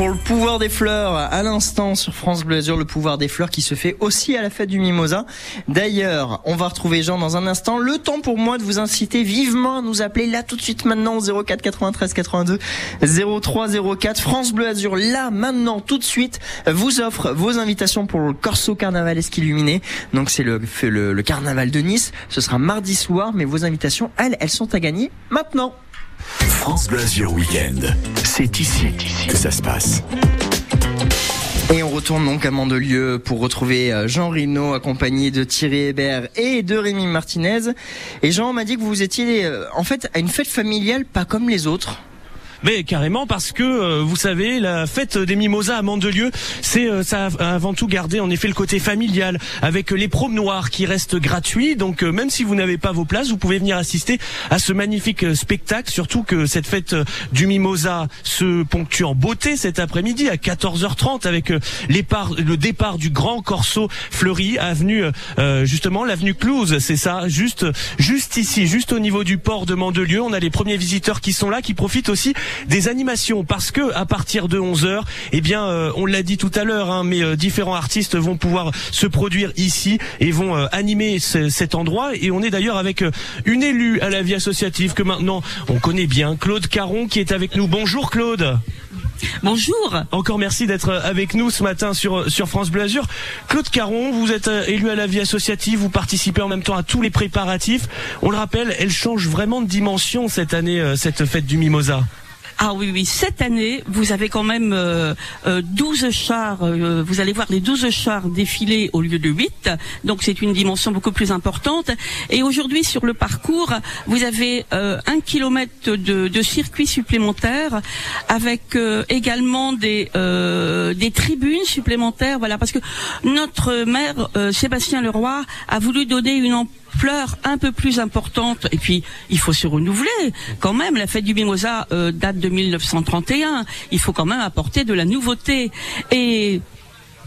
Speaker 2: pour le pouvoir des fleurs. À l'instant sur France Bleu Azur, le pouvoir des fleurs qui se fait aussi à la fête du Mimosa. D'ailleurs, on va retrouver Jean dans un instant. Le temps pour moi de vous inciter vivement à nous appeler là tout de suite maintenant au 04 93 82 03 04. France Bleu Azur là maintenant tout de suite vous offre vos invitations pour le Corso Carnavalesque illuminé. Donc c'est le, le, le carnaval de Nice. Ce sera mardi soir, mais vos invitations, elles, elles sont à gagner maintenant.
Speaker 1: France Azur Weekend. C'est ici que ça se passe.
Speaker 2: Et on retourne donc à Mandelieu pour retrouver euh, Jean Rino accompagné de Thierry Hébert et de Rémi Martinez. Et Jean m'a dit que vous étiez euh, en fait à une fête familiale pas comme les autres.
Speaker 4: Mais carrément parce que euh, vous savez la fête des mimosas à Mandelieu, c'est euh, ça a avant tout gardé en effet le côté familial avec les promenoirs qui restent gratuits. Donc euh, même si vous n'avez pas vos places, vous pouvez venir assister à ce magnifique spectacle. Surtout que cette fête du mimosa se ponctue en beauté cet après-midi à 14h30 avec les par- le départ du grand corso fleuri avenue euh, justement l'avenue Clouse. C'est ça, juste juste ici, juste au niveau du port de Mandelieu. On a les premiers visiteurs qui sont là, qui profitent aussi des animations parce que à partir de 11 h eh bien, euh, on l'a dit tout à l'heure, hein, mais euh, différents artistes vont pouvoir se produire ici et vont euh, animer ce- cet endroit. Et on est d'ailleurs avec euh, une élue à la vie associative que maintenant on connaît bien, Claude Caron, qui est avec nous. Bonjour Claude.
Speaker 13: Bonjour.
Speaker 4: Encore merci d'être avec nous ce matin sur sur France Bleu Azur. Claude Caron, vous êtes euh, élu à la vie associative, vous participez en même temps à tous les préparatifs. On le rappelle, elle change vraiment de dimension cette année, euh, cette fête du Mimosa.
Speaker 13: Ah oui, oui, cette année, vous avez quand même euh, euh, 12 chars, euh, vous allez voir les 12 chars défiler au lieu de 8, donc c'est une dimension beaucoup plus importante. Et aujourd'hui, sur le parcours, vous avez euh, un kilomètre de, circuit supplémentaire, avec euh, également des, euh, des tribunes supplémentaires, voilà, parce que notre maire, euh, Sébastien Leroy, a voulu donner une un peu plus importante. Et puis, il faut se renouveler. Quand même, la fête du Mimosa euh, date de 1931. Il faut quand même apporter de la nouveauté. Et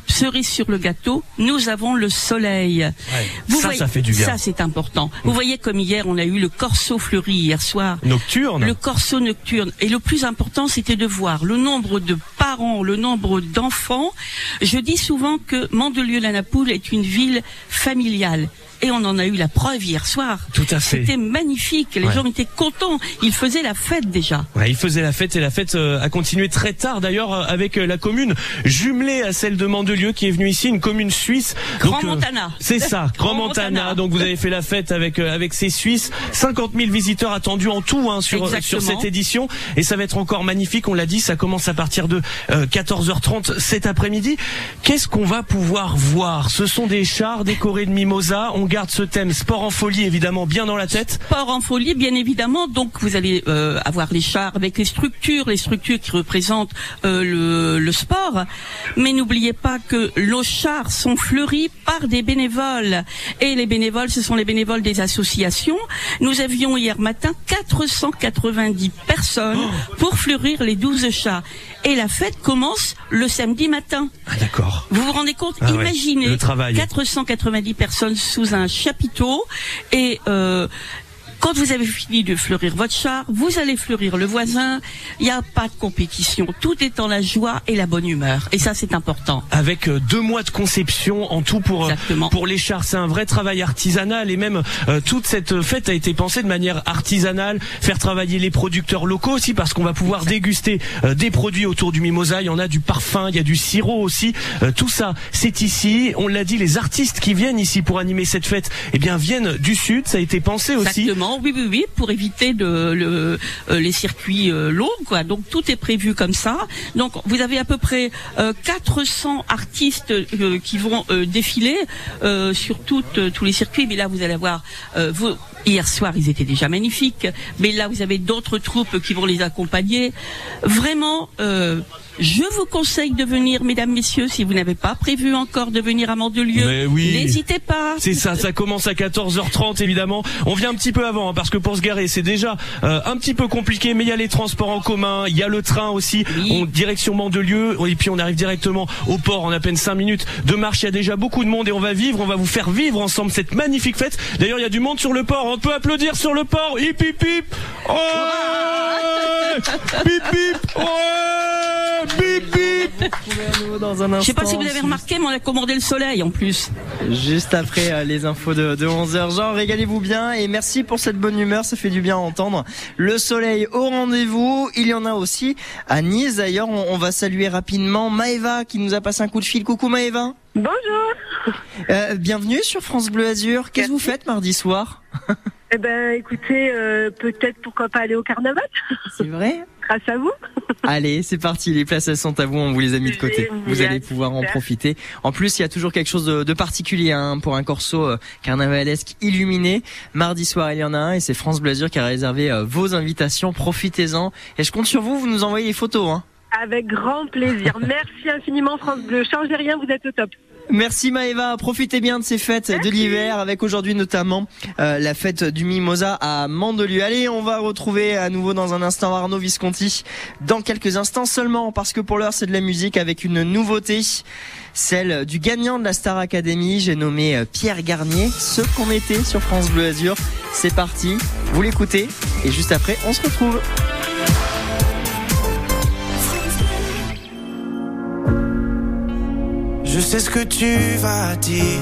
Speaker 13: cerise sur le gâteau, nous avons le soleil.
Speaker 4: Ça, ça fait du bien.
Speaker 13: Ça, c'est important. Vous voyez comme hier, on a eu le corso fleuri hier soir.
Speaker 4: Nocturne.
Speaker 13: Le corso nocturne. Et le plus important, c'était de voir le nombre de parents, le nombre d'enfants. Je dis souvent que Mandelieu-la-Napoule est une ville familiale. Et on en a eu la preuve hier soir.
Speaker 4: Tout à fait.
Speaker 13: C'était magnifique. Les
Speaker 4: Ouais.
Speaker 13: gens étaient contents. Ils faisaient la fête déjà.
Speaker 4: Ouais, il faisait la fête et la fête euh, a continué très tard d'ailleurs euh, avec euh, la commune jumelée à celle de Mandelieu qui est venue ici, une commune suisse.
Speaker 13: Grand
Speaker 4: Donc, euh,
Speaker 13: Montana.
Speaker 4: C'est ça, Grand, Montana.
Speaker 13: Montana.
Speaker 4: Donc vous avez fait la fête avec euh, avec ces Suisses, 50 000 visiteurs attendus en tout hein, sur sur cette édition et ça va être encore magnifique. On l'a dit, ça commence à partir de euh, 14h30 cet après-midi. Qu'est-ce qu'on va pouvoir voir? Ce sont des chars décorés de mimosa. On garde ce thème sport en folie évidemment bien dans la tête.
Speaker 13: Sport en folie, bien évidemment. Donc vous allez euh, avoir les chars avec les structures, les structures qui représentent euh, le, le sport. Mais n'oubliez pas que nos chars sont fleuris par des bénévoles. Et les bénévoles, ce sont les bénévoles des associations. Nous avions hier matin 490 personnes pour fleurir les 12 chars. Et la fête commence le samedi matin.
Speaker 4: Ah d'accord.
Speaker 13: Vous vous rendez compte?
Speaker 4: Ah ouais,
Speaker 13: Imaginez
Speaker 4: le travail.
Speaker 13: 490 personnes sous un chapiteau et euh, quand vous avez fini de fleurir votre char, vous allez fleurir le voisin. Il n'y a pas de compétition. Tout est dans la joie et la bonne humeur. Et ça, c'est important.
Speaker 4: avec euh, deux mois de conception en tout pour euh, pour les chars. C'est un vrai travail artisanal et même euh, toute cette fête a été pensée de manière artisanale, faire travailler les producteurs locaux aussi parce qu'on va pouvoir déguster euh, des produits autour du mimosa. Il y en a du parfum, il y a du sirop aussi. Euh, tout ça, c'est ici. On l'a dit, les artistes qui viennent ici pour animer cette fête, eh bien viennent du sud. Ça a été pensé aussi.
Speaker 13: Exactement, oui, oui, oui, pour éviter de, euh, les circuits euh, longs, quoi. Donc tout est prévu comme ça. Donc vous avez à peu près euh, 400 artistes euh, qui vont défiler sur toutes, tous les circuits. Mais là, vous allez avoir, hier soir, ils étaient déjà magnifiques. Mais là, vous avez d'autres troupes qui vont les accompagner. Vraiment. Euh, je vous conseille de venir, mesdames, messieurs, si vous n'avez pas prévu encore de venir à Mandelieu.
Speaker 4: Mais oui.
Speaker 13: N'hésitez pas.
Speaker 4: C'est ça, ça commence à 14h30 évidemment. On vient un petit peu avant hein, parce que pour se garer c'est déjà euh, un petit peu compliqué, mais il y a les transports en commun, il y a le train aussi, on, direction Mandelieu, et puis on arrive directement au port en à peine 5 minutes de marche. Il y a déjà beaucoup de monde et on va vivre, on va vous faire vivre ensemble cette magnifique fête. D'ailleurs il y a du monde sur le port, on peut applaudir sur le port. Hip hip hip. Ouais Pip pip. Ouais Bip
Speaker 2: un
Speaker 13: Je sais pas si vous avez remarqué, mais on a commandé le soleil en plus.
Speaker 2: Juste après euh, les infos de, de 11h. Jean, régalez-vous bien et merci pour cette bonne humeur, ça fait du bien à entendre. Le soleil au rendez-vous, il y en a aussi à Nice d'ailleurs. On, on va saluer rapidement Maëva qui nous a passé un coup de fil. Coucou Maëva.
Speaker 14: Bonjour.
Speaker 2: Euh, bienvenue sur France Bleu Azur. Qu'est-ce que vous faites mardi soir?
Speaker 14: Eh ben, écoutez, euh, peut-être pourquoi pas aller au carnaval.
Speaker 2: C'est vrai?
Speaker 14: Grâce à vous.
Speaker 2: Allez, c'est parti. Les places elles sont à vous. On vous les a mis de côté. Vous allez pouvoir en profiter. En plus, il y a toujours quelque chose de, de particulier hein, pour un corso euh, carnavalesque illuminé. Mardi soir, il y en a un et c'est France Blasure qui a réservé euh, vos invitations. Profitez-en. Et je compte sur vous. Vous nous envoyez les photos. Hein.
Speaker 14: Avec grand plaisir. Merci infiniment France Bleu. Changez rien, vous êtes au top.
Speaker 2: Merci Maëva, profitez bien de ces fêtes de l'hiver avec aujourd'hui notamment euh, la fête du Mimosa à Mandelieu. Allez, on va retrouver à nouveau dans un instant Arnaud Visconti dans quelques instants seulement parce que pour l'heure c'est de la musique avec une nouveauté, celle du gagnant de la Star Academy, j'ai nommé euh, Pierre Garnier, ce qu'on était sur France Bleu Azur. C'est parti, vous l'écoutez et juste après on se retrouve.
Speaker 15: Je sais ce que tu vas dire,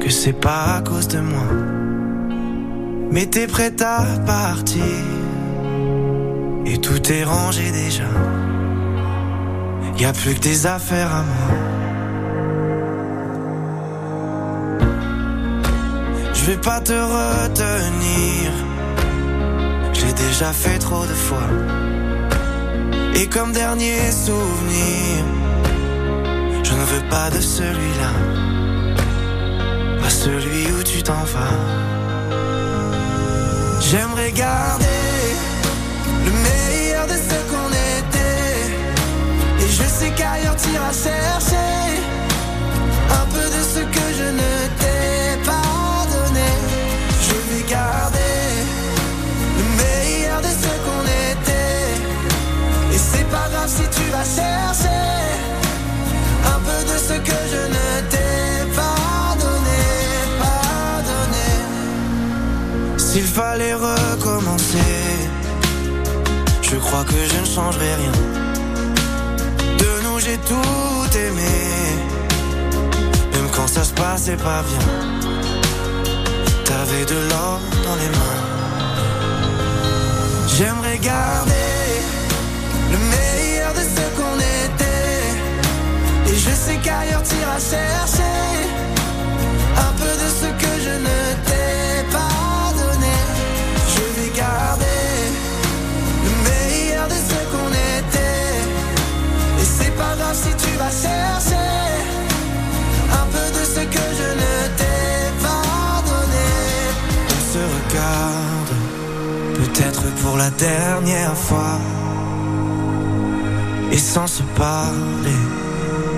Speaker 15: que c'est pas à cause de moi. Mais t'es prête à partir, et tout est rangé déjà. Y a plus que des affaires à moi. Je vais pas te retenir, j'ai déjà fait trop de fois. Et comme dernier souvenir, ne veux pas de celui-là, pas celui où tu t'en vas. J'aimerais garder le meilleur de ce qu'on était. Et je sais qu'ailleurs t'iras chercher un peu de ce que je ne t'ai pas donné. Je vais garder le meilleur de ce qu'on était. Et c'est pas grave si tu vas chercher S'il fallait recommencer, je crois que je ne changerai rien. De nous j'ai tout aimé, même quand ça se passait pas bien. T'avais de l'or dans les mains. J'aimerais garder le meilleur de ce qu'on était. Je sais qu'ailleurs t'iras chercher un peu de ce que je ne t'ai pas donné. Je vais garder le meilleur de ce qu'on était. Et c'est pas grave si tu vas chercher un peu de ce que je ne t'ai pas donné. On se regarde, peut-être pour la dernière fois. Et sans se parler.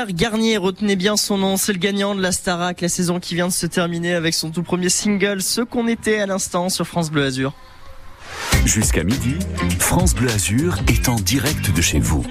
Speaker 2: Pierre Garnier, retenez bien son nom, c'est le gagnant de la Starac, la saison qui vient de se terminer avec son tout premier single, Ce qu'on était à l'instant sur France Bleu Azur.
Speaker 1: Jusqu'à midi, France Bleu Azur est en direct de chez vous.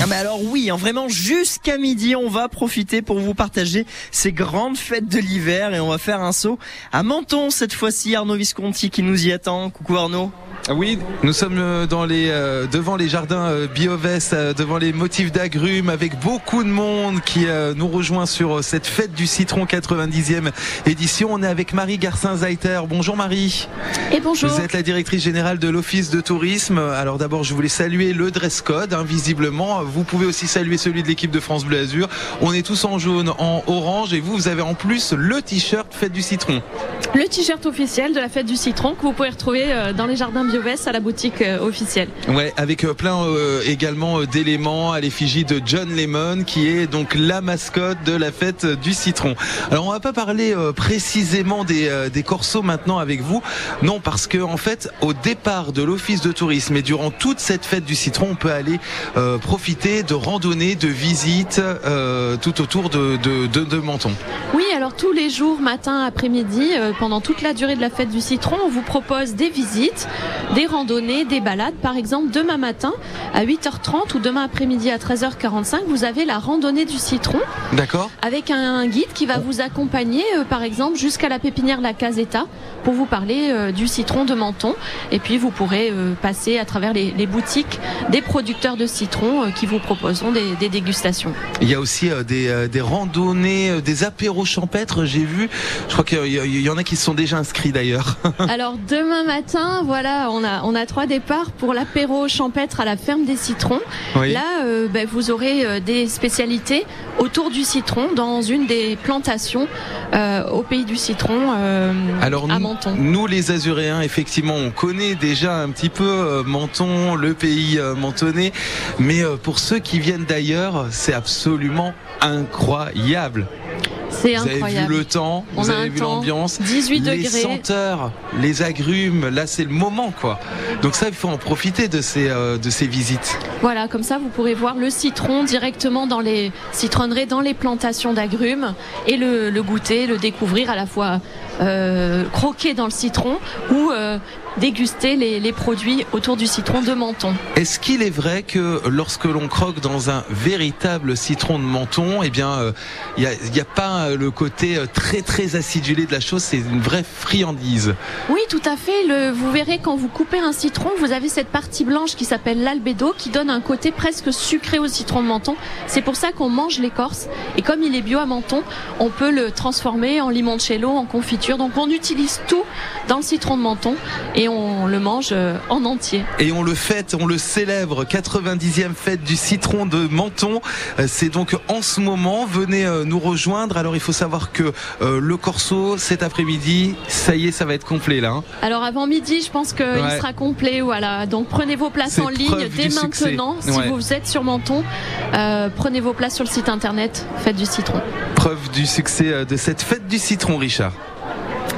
Speaker 2: Ah mais alors oui, hein, vraiment jusqu'à midi, on va profiter pour vous partager ces grandes fêtes de l'hiver et on va faire un saut à Menton cette fois-ci. Arnaud Visconti qui nous y attend. Coucou Arnaud.
Speaker 3: Ah Oui, nous sommes euh, dans les, euh, devant les jardins euh, Bioves, euh, devant les motifs d'agrumes, avec beaucoup de monde qui nous rejoint sur cette fête du citron 90e édition. On est avec Marie Garcin-Zaiter. Bonjour Marie.
Speaker 16: Et bonjour.
Speaker 3: Vous êtes la directrice générale de l'Office de tourisme. Alors d'abord, je voulais saluer le dress code, hein, visiblement. Vous pouvez aussi saluer celui de l'équipe de France Bleu Azur. On est tous en jaune, en orange et vous, vous avez en plus le t-shirt Fête du citron.
Speaker 16: Le t-shirt officiel de la fête du citron que vous pouvez retrouver dans les jardins BioVest à la boutique euh, officielle.
Speaker 3: Ouais, avec euh, plein euh, également d'éléments à l'effigie de John Lemon, qui est donc la mascotte de la fête du citron. Alors, on va pas parler précisément des, des corsos maintenant avec vous, non, parce que en fait, au départ de l'office de tourisme et durant toute cette fête du citron, on peut aller euh, profiter de randonnées, de visites euh, tout autour de, de, de, de Menton.
Speaker 16: Oui, alors tous les jours, matin, après-midi, euh, pendant toute la durée de la fête du citron, on vous propose des visites, des randonnées, des balades. Par exemple, demain matin à 8h30 ou demain après-midi à 13h45, vous avez la randonnée du citron.
Speaker 3: D'accord.
Speaker 16: Avec un guide qui va vous accompagner, euh, par exemple, jusqu'à la pépinière La Caseta pour vous parler euh, du citron de Menton. Et puis, vous pourrez euh, passer à travers les, les boutiques des producteurs de citron euh, qui vous proposeront des, des dégustations.
Speaker 3: Il y a aussi euh, des, euh, des randonnées, euh, des apéros champêtres, j'ai vu. Je crois qu'il y, en a qui se sont déjà inscrits d'ailleurs.
Speaker 16: Alors demain matin, voilà, on a on a trois départs pour l'apéro champêtre à la ferme des citrons.
Speaker 3: Oui.
Speaker 16: Là, euh, ben, vous aurez euh, des spécialités autour du citron dans une des plantations euh, au pays du citron euh,
Speaker 3: Alors
Speaker 16: à
Speaker 3: nous,
Speaker 16: Menton.
Speaker 3: nous, les Azuréens, effectivement, on connaît déjà un petit peu euh, Menton, le pays euh, mentonnais, mais euh, pour ceux qui viennent d'ailleurs, c'est absolument incroyable.
Speaker 16: C'est
Speaker 3: Vous avez
Speaker 16: incroyable.
Speaker 3: vu le temps,
Speaker 16: On
Speaker 3: vous avez vu l'ambiance,
Speaker 16: 18
Speaker 3: les senteurs, les agrumes. Là, c'est le moment, quoi. Donc ça, il faut en profiter de ces euh, de ces visites.
Speaker 16: Voilà, comme ça vous pourrez voir le citron directement dans les citronneries, dans les plantations d'agrumes et le, le goûter, le découvrir à la fois euh, croquer dans le citron ou euh, déguster les, les produits autour du citron de Menton.
Speaker 3: Est-ce qu'il est vrai que lorsque l'on croque dans un véritable citron de menton, eh bien, euh, il n'y a, il y a pas euh, le côté euh, très très acidulé de la chose, c'est une vraie friandise?
Speaker 16: Oui, tout à fait. Le, vous verrez quand vous coupez un citron, vous avez cette partie blanche qui s'appelle l'albédo, qui donne un côté presque sucré au citron de menton. C'est pour ça qu'on mange l'écorce. Et comme il est bio à menton, on peut le transformer en limoncello, en confiture. Donc on utilise tout dans le citron de menton et on le mange euh, en entier.
Speaker 3: Et on le fête, on le célèbre, 90e fête du citron de Menton. Euh, C'est donc en ce moment, venez euh, nous rejoindre. Alors il faut savoir que euh, le Corso, cet après-midi, ça y est, ça va être complet là. hein.
Speaker 16: Alors avant midi, je pense qu'il
Speaker 3: Ouais.
Speaker 16: sera complet. Voilà. Donc prenez vos places en ligne dès
Speaker 3: succès.
Speaker 16: maintenant. Si
Speaker 3: Ouais.
Speaker 16: vous êtes sur Menton, euh, prenez vos places sur le site internet Faites du citron.
Speaker 3: Preuve du succès de cette fête du citron, Richard.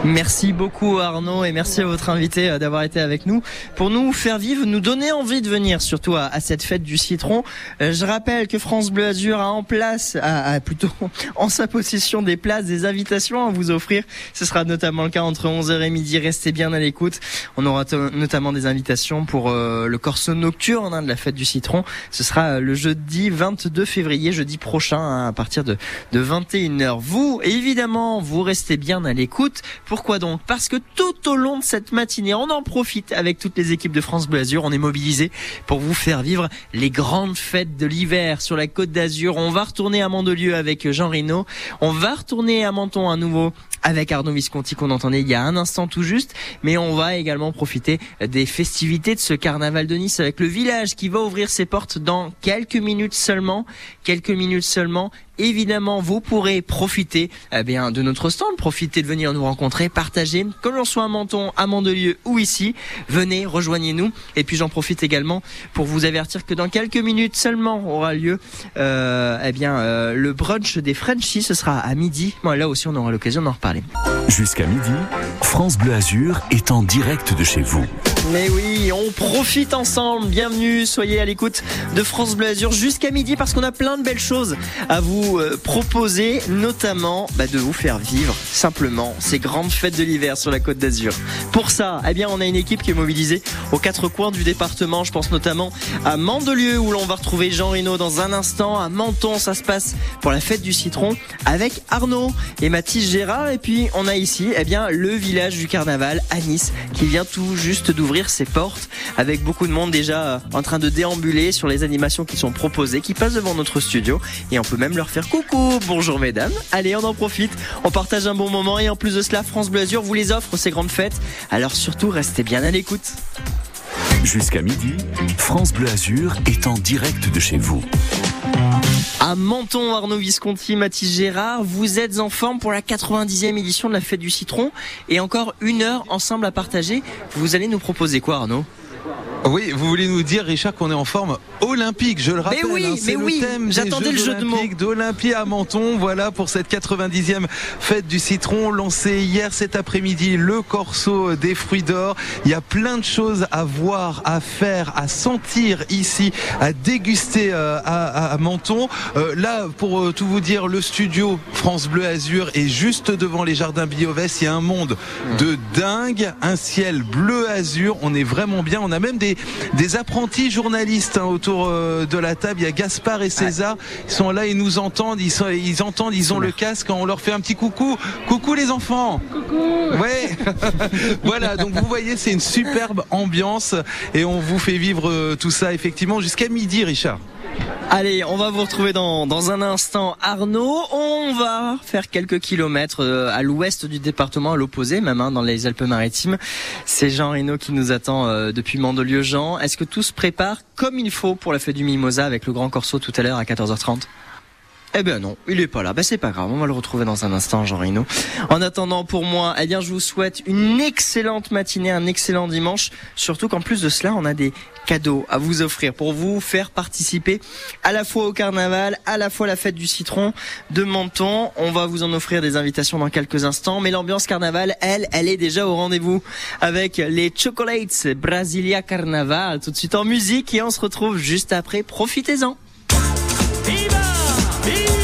Speaker 2: Merci beaucoup Arnaud et merci à votre invité euh, d'avoir été avec nous pour nous faire vivre, nous donner envie de venir surtout à, à cette fête du citron. Euh, je rappelle que France Bleu Azur a en place, a, a plutôt en sa possession des places, des invitations à vous offrir. Ce sera notamment le cas entre 11h et midi. Restez bien à l'écoute. On aura notamment des invitations pour euh, le corso nocturne hein, de la fête du citron. Ce sera le jeudi 22 février, jeudi prochain hein, à partir de, de 21h. Vous, évidemment, vous restez bien à l'écoute. Pourquoi donc? Parce que tout au long de cette matinée, on en profite avec toutes les équipes de France Bleu Azur. On est mobilisés pour vous faire vivre les grandes fêtes de l'hiver sur la Côte d'Azur. On va retourner à Mandelieu avec Jean Reno. On va retourner à Menton à nouveau avec Arnaud Visconti qu'on entendait il y a un instant tout juste. Mais on va également profiter des festivités de ce carnaval de Nice avec le village qui va ouvrir ses portes dans quelques minutes seulement. Quelques minutes seulement. Évidemment, vous pourrez profiter eh bien, de notre stand, profiter de venir nous rencontrer, partager, que l'on soit à Menton, à Mandelieu ou ici. Venez, rejoignez-nous. Et puis j'en profite également pour vous avertir que dans quelques minutes seulement aura lieu euh, eh bien, euh, le brunch des Frenchies. Ce sera à midi. Bon, là aussi, on aura l'occasion d'en reparler.
Speaker 1: Jusqu'à midi, France Bleu Azur est en direct de chez vous.
Speaker 2: Mais oui, on profite ensemble. Bienvenue, soyez à l'écoute de France Bleu jusqu'à midi parce qu'on a plein de belles choses à vous euh, proposer, notamment bah, de vous faire vivre simplement ces grandes fêtes de l'hiver sur la Côte d'Azur. Pour ça, eh bien, on a une équipe qui est mobilisée aux quatre coins du département. Je pense notamment à Mandelieu où l'on va retrouver Jean Reno dans un instant. À Menton, ça se passe pour la fête du citron avec Arnaud et Mathis Gérard. Et puis, on a ici, eh bien, le village du carnaval à Nice qui vient tout juste d'ouvrir ses portes avec beaucoup de monde déjà euh, en train de déambuler sur les animations qui sont proposées, qui passent devant notre studio et on peut même leur faire coucou, bonjour mesdames. Allez, on en profite, on partage un bon moment et en plus de cela, France Bleu Azur vous les offre ces grandes fêtes. Alors surtout, restez bien à l'écoute.
Speaker 1: Jusqu'à midi, France Bleu Azur est en direct de chez vous.
Speaker 2: À Menton, Arnaud Visconti, Mathis Gérard, vous êtes en forme pour la 90e édition de la Fête du Citron et encore une heure ensemble à partager. Vous allez nous proposer quoi Arnaud?
Speaker 3: Oui, vous voulez nous dire, Richard, qu'on est en forme olympique, je le rappelle.
Speaker 2: Mais oui,
Speaker 3: hein, c'est
Speaker 2: mais oui,
Speaker 3: le thème des
Speaker 2: j'attendais le
Speaker 3: Jeux
Speaker 2: jeu de mots.
Speaker 3: d'Olympie à Menton. Voilà pour cette 90e fête du citron lancée hier cet après-midi, le corso des fruits d'or. Il y a plein de choses à voir, à faire, à sentir ici, à déguster euh, à, à- à Menton. Euh, là, pour euh, tout vous dire, le studio France Bleu Azur est juste devant les jardins Biovès. Il y a un monde de dingue, un ciel bleu azur. On est vraiment bien. On a même des, des apprentis journalistes hein, autour euh, de la table. Il y a Gaspard et César. Ils sont là, ils nous entendent. Ils, sont, ils entendent, ils ont le casque. On leur fait un petit coucou. Coucou les enfants. Coucou. Ouais. voilà. Donc vous voyez, c'est une superbe ambiance et on vous fait vivre euh, tout ça effectivement jusqu'à midi, Richard.
Speaker 2: Allez, on va vous retrouver dans, dans un instant Arnaud. On va faire quelques kilomètres euh, à l'ouest du département, à l'opposé même, hein, dans les Alpes-Maritimes. C'est Jean Reno qui nous attend depuis Est-ce que tout se prépare comme il faut pour la fête du Mimosa avec le Grand Corso tout à l'heure à 14h30 eh ben non, il est pas là. Ben c'est pas grave, on va le retrouver dans un instant, Jean Reno. En attendant, pour moi, eh bien, je vous souhaite une excellente matinée, un excellent dimanche. Surtout qu'en plus de cela, on a des cadeaux à vous offrir pour vous faire participer à la fois au carnaval, à la fois la fête du citron de Menton. On va vous en offrir des invitations dans quelques instants, mais l'ambiance carnaval, elle, elle est déjà au rendez-vous avec les Chocolates Brasilia Carnaval. Tout de suite en musique et on se retrouve juste après. Profitez-en.
Speaker 15: Ay,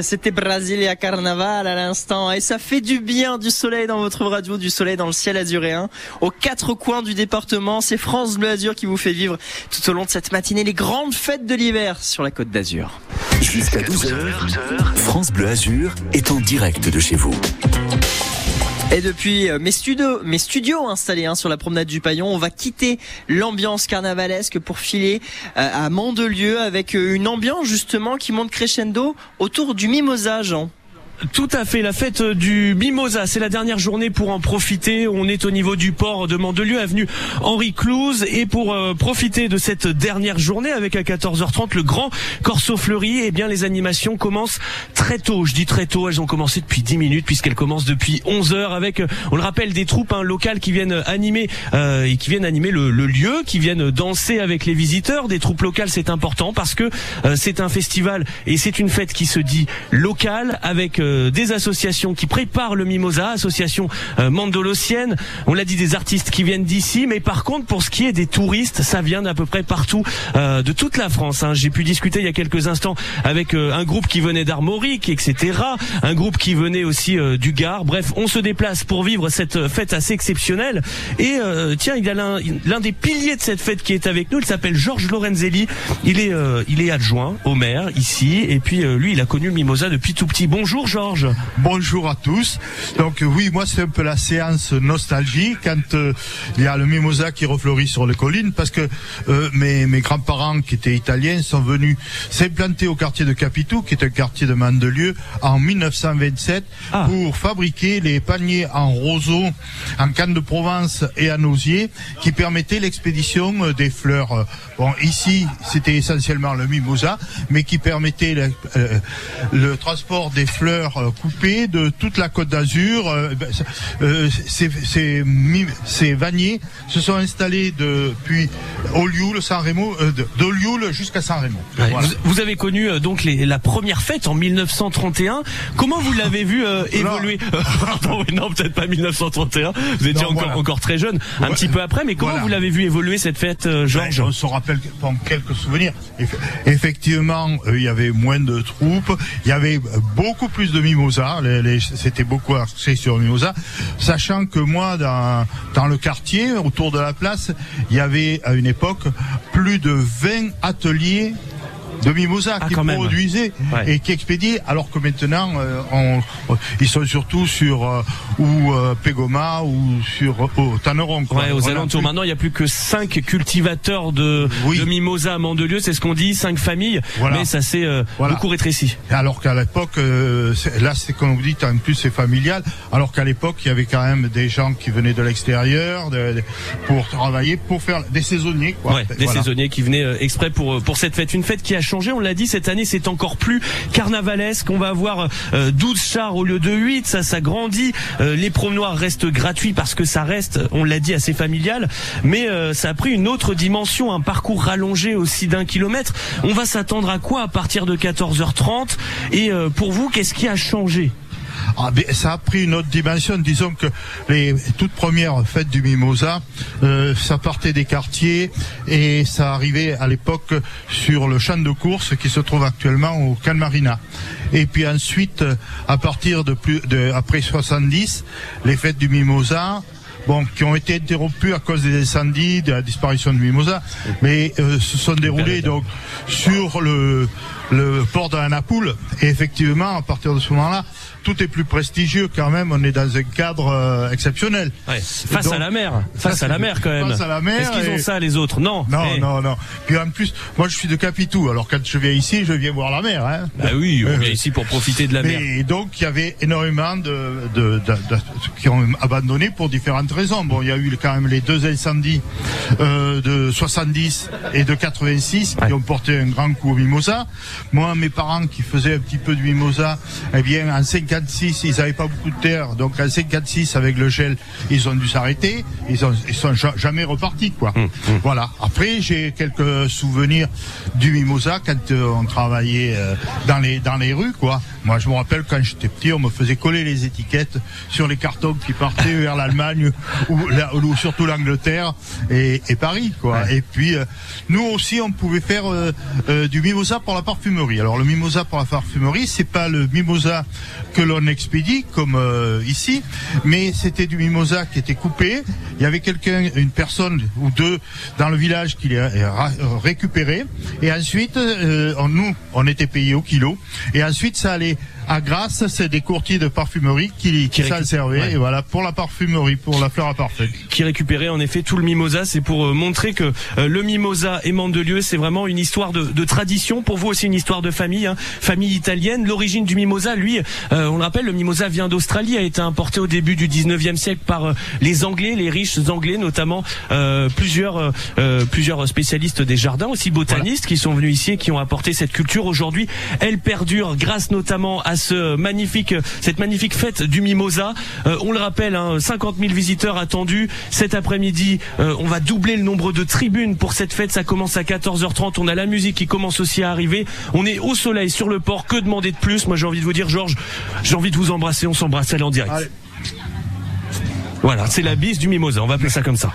Speaker 2: C'était Brasilia Carnaval à l'instant et ça fait du bien du soleil dans votre radio, du soleil dans le ciel azuréen. Aux quatre coins du département, c'est France Bleu Azur qui vous fait vivre tout au long de cette matinée les grandes fêtes de l'hiver sur la côte d'Azur.
Speaker 1: Jusqu'à 12h, France Bleu Azur est en direct de chez vous.
Speaker 2: Et depuis euh, mes studios, mes studios installés hein, sur la promenade du Paillon, on va quitter l'ambiance carnavalesque pour filer euh, à Mandelieu avec euh, une ambiance justement qui monte crescendo autour du mimosa.
Speaker 4: Tout à fait, la fête du Mimosa, c'est la dernière journée pour en profiter. On est au niveau du port de Mandelieu, avenue Henri Clouse, et pour euh, profiter de cette dernière journée avec à 14h30 le grand Corso Fleuri, eh bien les animations commencent très tôt. Je dis très tôt, elles ont commencé depuis 10 minutes puisqu'elles commencent depuis 11h avec, euh, on le rappelle, des troupes hein, locales qui viennent animer euh, et qui viennent animer le, lieu, qui viennent danser avec les visiteurs. Des troupes locales, c'est important parce que euh, c'est un festival et c'est une fête qui se dit locale avec euh, des associations qui préparent le mimosa, association euh, mandolosienne. On l'a dit, des artistes qui viennent d'ici, mais par contre, pour ce qui est des touristes, ça vient d'à peu près partout, euh, de toute la France. hein. J'ai pu discuter il y a quelques instants avec euh, un groupe qui venait d'Armorique, etc. Un groupe qui venait aussi euh, du Gard. Bref, on se déplace pour vivre cette fête assez exceptionnelle. Et tiens, il y a l'un des piliers de cette fête qui est avec nous. Il s'appelle Georges Lorenzelli. Il est il est adjoint au maire ici, et puis lui, il a connu le mimosa depuis tout petit. Bonjour Georges.
Speaker 17: Bonjour à tous. Donc euh, oui, moi c'est un peu la séance nostalgie quand euh, il y a le mimosa qui refleurit sur les collines parce que euh, mes, mes grands-parents qui étaient italiens sont venus s'implanter au quartier de Capitou, qui est un quartier de Mandelieu, en 1927 pour fabriquer les paniers en roseau, en canne de Provence et en osier qui permettaient l'expédition des fleurs. Bon, ici c'était essentiellement le mimosa, mais qui permettait le, euh, le transport des fleurs euh, coupées de toute la côte d'Azur. Euh, ben, euh, ces, ces, ces vanniers se sont installés depuis Olioul, San Remo, d'Olioul jusqu'à San Remo.
Speaker 4: Ouais,
Speaker 17: Voilà.
Speaker 4: Vous, vous avez connu donc les- la première fête en 1931. Comment vous l'avez vu évoluer Pardon, non, peut-être pas 1931. Vous étiez
Speaker 17: Non,
Speaker 4: encore,
Speaker 17: voilà.
Speaker 4: encore très jeune, un
Speaker 17: Ouais.
Speaker 4: petit peu après. Mais comment
Speaker 17: Voilà.
Speaker 4: vous l'avez vu évoluer cette fête, Georges
Speaker 17: Ben, on se rappelle quelques souvenirs. Eff- Effectivement, il y avait moins de troupes, il y avait beaucoup plus de mimosa. C'était beaucoup axé sur mimosa, sachant que moi, dans, dans le quartier, autour de la place, il y avait à une époque plus de 20 ateliers de mimosa qui
Speaker 4: Ah,
Speaker 17: produisaient
Speaker 4: Ouais.
Speaker 17: et qui expédiaient, alors que maintenant, euh, on, ils sont surtout sur euh, ou euh, Pégoma ou sur au Tanneron. quoi.
Speaker 4: Ouais, aux alentours. Maintenant, il n'y a plus que cinq cultivateurs de, de mimosa à Mandelieu, c'est ce qu'on dit, cinq familles.
Speaker 17: Voilà.
Speaker 4: Mais ça s'est euh,
Speaker 17: Voilà.
Speaker 4: beaucoup rétréci.
Speaker 17: Alors qu'à l'époque, euh, là c'est comme vous dites, en plus c'est familial, alors qu'à l'époque il y avait quand même des gens qui venaient de l'extérieur pour travailler, pour faire des saisonniers. Quoi.
Speaker 4: Ouais, des
Speaker 17: Voilà.
Speaker 4: saisonniers qui venaient euh, exprès pour euh, pour cette fête. Une fête qui a changé, on l'a dit, cette année c'est encore plus carnavalesque. On va avoir euh, 12 chars au lieu de 8, ça s'agrandit. Euh, les promenoirs restent gratuits parce que ça reste, on l'a dit, assez familial. Mais euh, ça a pris une autre dimension, un parcours rallongé aussi d'un kilomètre. On va s'attendre à quoi à partir de 14h30 Et euh, pour vous, qu'est-ce qui a changé?
Speaker 17: Ça a pris une autre dimension. Disons que les toutes premières fêtes du Mimosa, euh, ça partait des quartiers et ça arrivait à l'époque sur le champ de course qui se trouve actuellement au Calmarina. Et puis ensuite, à partir de plus de après 70, les fêtes du Mimosa. Bon, qui ont été interrompues à cause des incendies, de la disparition du Mimosa, mais euh, se sont déroulées donc sur le, le port de la Napoule. Et effectivement, à partir de ce moment-là, tout est plus prestigieux quand même. On est dans un cadre euh, exceptionnel.
Speaker 4: Face
Speaker 17: Donc-
Speaker 4: à la mer, face à la mer quand même.
Speaker 17: Face à la mer.
Speaker 4: Est-ce qu'ils ont
Speaker 17: et-
Speaker 4: ça les autres? Non.
Speaker 17: Non,
Speaker 4: Eh.
Speaker 17: non, non. Puis en plus, moi je suis de Capitou. Alors quand je viens ici, je viens voir la mer. Hein.
Speaker 4: Bah oui, on vient ici pour profiter de la mer.
Speaker 17: Et donc il y avait énormément de, de, de- de- qui ont abandonné pour différentes raisons. Bon, il y a eu quand même les deux incendies euh, de 70 et de 86 qui ont porté un grand coup au mimosa. Moi, mes parents qui faisaient un petit peu de mimosa, eh bien en 56, ils n'avaient pas beaucoup de terre. Donc en 56, avec le gel, ils ont dû s'arrêter. Ils ont, ils sont ja- jamais repartis, quoi. Voilà. Après, j'ai quelques souvenirs du mimosa quand euh, on travaillait euh, dans les dans les rues, quoi. Moi, je me rappelle quand j'étais petit, on me faisait coller les étiquettes sur les cartons qui partaient vers l'Allemagne ou, la- ou surtout l'Angleterre et, et Paris, quoi. Et puis, euh, nous aussi, on pouvait faire du mimosa pour la parfumerie. parfumerie. Alors le mimosa pour la parfumerie, c'est pas le mimosa que l'on expédie comme euh, ici, mais c'était du mimosa qui était coupé. Il y avait quelqu'un, une personne ou deux dans le village qui les ra- récupéré. Et ensuite, euh, on- nous, on était payé au kilo. Et ensuite, ça allait à Grasse, c'est des courtiers de parfumerie qui, qui s'en servaient.
Speaker 4: ouais.
Speaker 17: Et voilà, pour la parfumerie, pour la fleur à parfum.
Speaker 4: qui récupérait en effet tout le mimosa. C'est pour euh, montrer que euh, le mimosa et Mandelieu, c'est vraiment une histoire de, de tradition. Pour vous aussi une histoire de famille, hein. famille italienne. L'origine du mimosa, lui, euh, on le rappelle, le mimosa vient d'Australie, a été importé au début du 19e siècle par euh, les Anglais, les riches Anglais, notamment euh, plusieurs euh, plusieurs spécialistes des jardins, aussi botanistes qui sont venus ici et qui ont apporté cette culture. Aujourd'hui, elle perdure grâce notamment à cette magnifique fête du mimosa. On le rappelle, hein, 50 000 visiteurs attendus cet après-midi. on va doubler le nombre de tribunes pour cette fête. Ça commence à 14h30. On a la musique qui commence aussi à arriver. On est au soleil sur le port. Que demander de plus? Moi, j'ai envie de vous dire, Georges, j'ai envie de vous embrasser. On s'embrasse. Allez en direct. Voilà, c'est la bise du mimosa. On va appeler ça comme ça.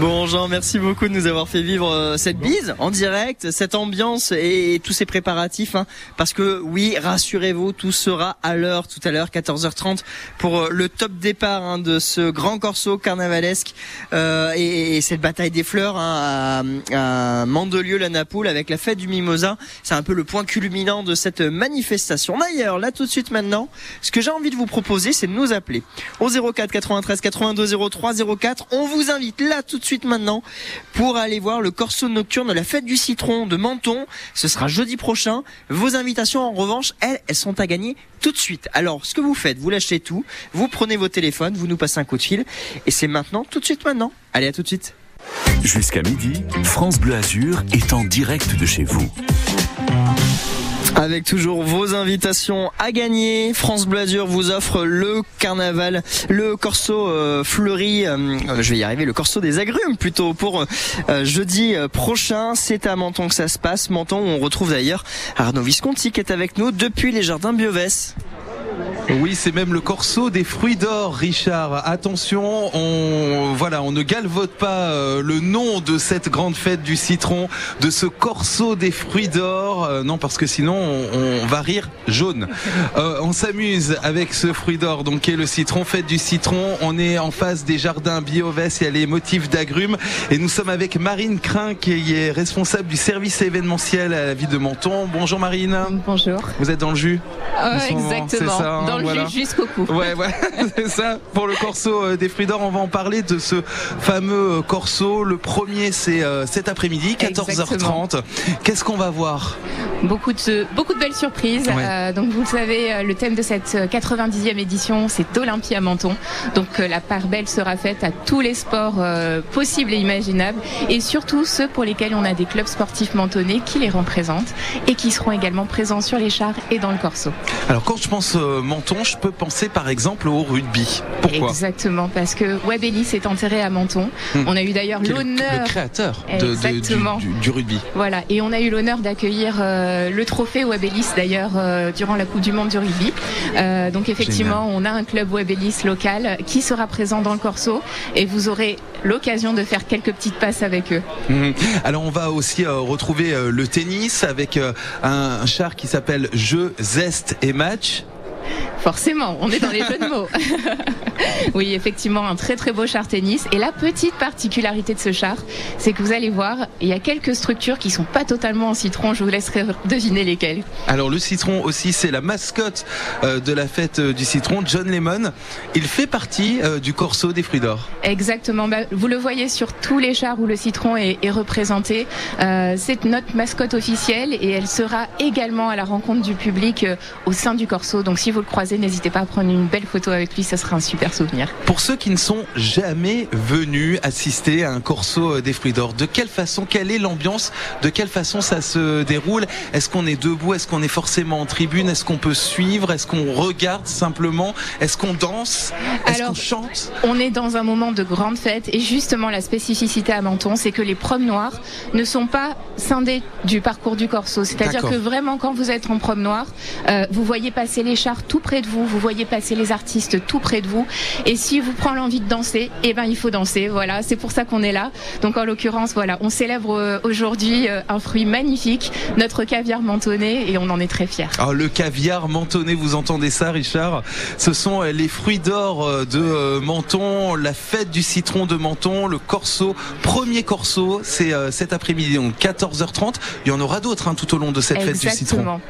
Speaker 2: Bon Jean, merci beaucoup de nous avoir fait vivre euh, cette bise en direct, cette ambiance et, tous ces préparatifs. hein, parce que oui, rassurez-vous, tout sera à l'heure tout à l'heure, 14h30, pour euh, le top départ hein, de ce grand corso carnavalesque euh, et, et cette bataille des fleurs hein, à, à Mandelieu, la Napoule, avec la fête du Mimosa. C'est un peu le point culminant de cette manifestation. D'ailleurs, là tout de suite maintenant, ce que j'ai envie de vous proposer, c'est de nous appeler au 04 93 82 03 04. On vous invite là tout de suite maintenant pour aller voir le corso nocturne de la fête du citron de Menton. Ce sera jeudi prochain. Vos invitations, en revanche, elles, elles sont à gagner tout de suite. Alors, ce que vous faites, vous lâchez tout, vous prenez vos téléphones, vous nous passez un coup de fil, et c'est maintenant, tout de suite maintenant. Allez, à tout de suite.
Speaker 1: Jusqu'à midi, France Bleu Azur est en direct de chez vous.
Speaker 2: Avec toujours vos invitations à gagner, France Bleu Azur vous offre le carnaval, le corso euh, fleuri, euh, je vais y arriver, le corso des agrumes plutôt pour euh, jeudi euh, prochain. C'est à Menton que ça se passe. Menton où on retrouve d'ailleurs Arnaud Visconti qui est avec nous depuis les jardins Biovès.
Speaker 3: Oui, c'est même le corso des fruits d'or, Richard. Attention, on voilà, on ne galvote pas euh, le nom de cette grande fête du citron, de ce corso des fruits d'or. Euh, non, parce que sinon on, on va rire jaune. Euh, on s'amuse avec ce fruit d'or, donc qui est le citron, fête du citron. On est en face des jardins Biovès et elle est motif d'agrumes. Et nous sommes avec Marine Crin, qui est responsable du service événementiel à la ville de Menton. Bonjour Marine.
Speaker 18: Bonjour.
Speaker 3: Vous êtes dans le jus
Speaker 18: Euh,
Speaker 3: moment,
Speaker 18: exactement,
Speaker 3: c'est ça, hein,
Speaker 18: dans le
Speaker 3: voilà.
Speaker 18: jus jusqu'au cou.
Speaker 3: Ouais, ouais, c'est ça. Pour le corso euh, des fruits d'or, on va en parler de ce fameux euh, corso. Le premier, c'est euh, cet après-midi, 14h30. Qu'est-ce qu'on va voir?
Speaker 18: Beaucoup de, beaucoup de belles surprises.
Speaker 3: Ouais.
Speaker 18: Euh, donc vous le savez, le thème de cette euh, 90e édition, c'est Olympie à Menton. Donc la part belle sera faite à tous les sports euh, possibles et imaginables, et surtout ceux pour lesquels on a des clubs sportifs mentonnais qui les représentent et qui seront également présents sur les chars et dans le corso.
Speaker 3: Alors, quand je pense menton, je peux penser par exemple au rugby. Pourquoi?
Speaker 18: Exactement, parce que Webb Ellis est enterré à Menton.
Speaker 3: Hmm.
Speaker 18: On a eu d'ailleurs l'honneur.
Speaker 3: le créateur de- de- du-
Speaker 18: Exactement.
Speaker 3: du- du rugby.
Speaker 18: Voilà, et on a eu l'honneur d'accueillir euh, le trophée Webb Ellis d'ailleurs euh, durant la Coupe du Monde du rugby. Euh, donc effectivement, on a un club Webb Ellis local qui sera présent dans le Corso et vous aurez l'occasion de faire quelques petites passes avec eux.
Speaker 3: Mhm. Alors on va aussi retrouver le tennis avec un, un char qui s'appelle Jeu, Zeste et Match.
Speaker 18: Forcément, on est dans les jeux de mots. oui, effectivement, un très très beau char tennis. Et la petite particularité de ce char, c'est que vous allez voir, il y a quelques structures qui sont pas totalement en citron. Je vous laisserai deviner lesquelles.
Speaker 3: Alors le citron aussi, c'est la mascotte euh, de la fête euh, du citron, John Lemon. Il fait partie euh, du corso des fruits d'or.
Speaker 18: Exactement. Bah, vous le voyez sur tous les chars où le citron est, est représenté. Euh, c'est notre mascotte officielle et elle sera également à la rencontre du public euh, au sein du corso. Donc si vous le croisez, n'hésitez pas à prendre une belle photo avec lui. Ça sera un super souvenir.
Speaker 3: Pour ceux qui ne sont jamais venus assister à un corso euh, des fruits d'or, de quelle façon, quelle est l'ambiance, de quelle façon ça se déroule? Est-ce qu'on est debout? Est-ce qu'on est forcément en tribune? Est-ce qu'on peut suivre? Est-ce qu'on regarde simplement? Est-ce qu'on danse? Est-ce qu'on chante?
Speaker 18: On est dans un moment de grande fête et justement la spécificité à Menton, c'est que les promes noires ne sont pas scindées du parcours du Corso. C'est-à-dire que vraiment quand vous êtes en prom noire, euh, vous voyez passer les chars tout près de vous, vous voyez passer les artistes tout près de vous. Et si vous prend l'envie de danser, eh ben il faut danser. Voilà, c'est pour ça qu'on est là. Donc en l'occurrence, voilà, on célèbre euh, aujourd'hui euh, un fruit magnifique, notre caviar mentonné, et on en est très fiers.
Speaker 3: Alors le caviar mentonné, vous entendez ça Richard? Ce sont euh, les fruits d'or de Menton, la fête du citron de Menton, le corso, premier corso, c'est cet après-midi, donc 14h30. Il y en aura d'autres hein, tout au long de cette fête du citron.
Speaker 18: Exactement.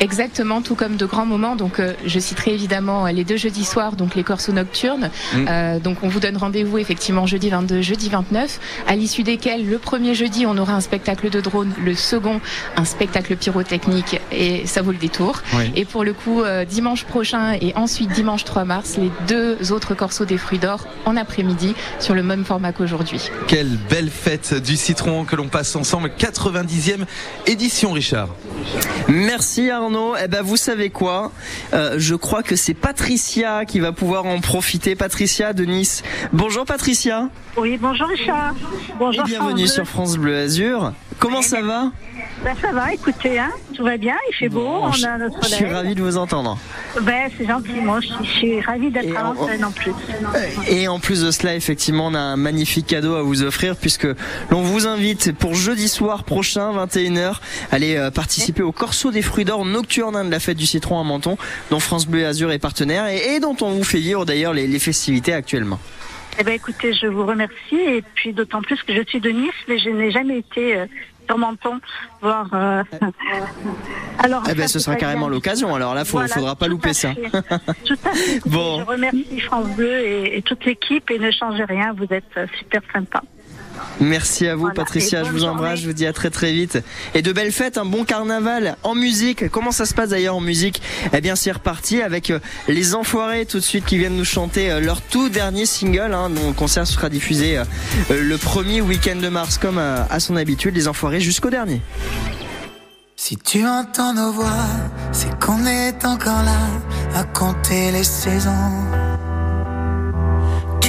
Speaker 18: Exactement, tout comme de grands moments. Donc, euh, je citerai évidemment euh, les deux jeudis soirs, donc les corsos nocturnes.
Speaker 3: Mm.
Speaker 18: Euh, donc, on vous donne rendez-vous effectivement jeudi 22, jeudi 29, à l'issue desquels le premier jeudi, on aura un spectacle de drone, le second, un spectacle pyrotechnique, et ça vaut le détour.
Speaker 3: Oui.
Speaker 18: Et pour le coup, euh, dimanche prochain et ensuite dimanche 3 mars, les deux autres corsos des fruits d'or en après-midi sur le même format qu'aujourd'hui.
Speaker 3: Quelle belle fête du citron que l'on passe ensemble, 90e édition Richard.
Speaker 2: Merci Arnaud. Eh ben vous savez quoi? Euh, Je crois que c'est Patricia qui va pouvoir en profiter. Patricia de Nice. Bonjour Patricia.
Speaker 19: Oui, bonjour Richard. Bonjour.
Speaker 2: Et bienvenue
Speaker 19: France
Speaker 2: sur France Bleu Azur. Comment ça va
Speaker 19: Ben, ça va, écoutez, hein, tout va bien, il fait beau, on a notre
Speaker 2: je suis
Speaker 19: soleil.
Speaker 2: ravi de vous entendre.
Speaker 19: Ben, c'est gentil, moi je suis, je suis ravie d'être à l'antenne en plus.
Speaker 2: Et en plus de cela, effectivement, on a un magnifique cadeau à vous offrir puisque l'on vous invite pour jeudi soir prochain, 21h, aller euh, participer au Corso des fruits d'or nocturne hein, de la fête du citron à Menton, dont France Bleu et Azur est partenaire et, et dont on vous fait vivre d'ailleurs les, les festivités actuellement.
Speaker 19: Eh ben, écoutez, je vous remercie et puis d'autant plus que je suis de Nice, mais je n'ai jamais été sur Menton voir. euh, Alors,
Speaker 2: Eh ben, ce sera carrément l'occasion. Alors là, faut,
Speaker 19: Voilà,
Speaker 2: faudra pas louper ça.
Speaker 19: Tout à fait.
Speaker 2: Bon.
Speaker 19: Je remercie France Bleu et, et toute l'équipe et ne changez rien, vous êtes super sympa.
Speaker 2: Merci à vous,
Speaker 19: Voilà,
Speaker 2: Patricia. Je vous embrasse. Je vous dis à très très vite. Et de belles fêtes, un bon carnaval en musique. Comment ça se passe d'ailleurs en musique? Eh bien, c'est reparti avec euh, les Enfoirés tout de suite qui viennent nous chanter euh, leur tout dernier single. Hein, dont le concert sera diffusé euh, le premier week-end de mars, comme à son habitude. Les Enfoirés jusqu'au dernier.
Speaker 15: Si tu entends nos voix, c'est qu'on est encore là à compter les saisons.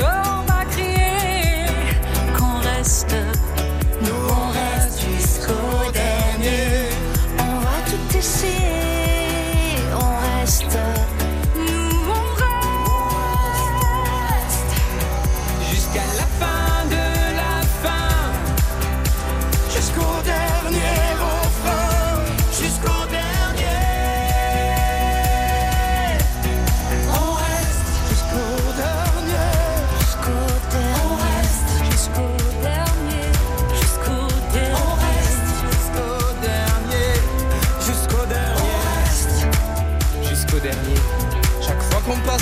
Speaker 15: Allez,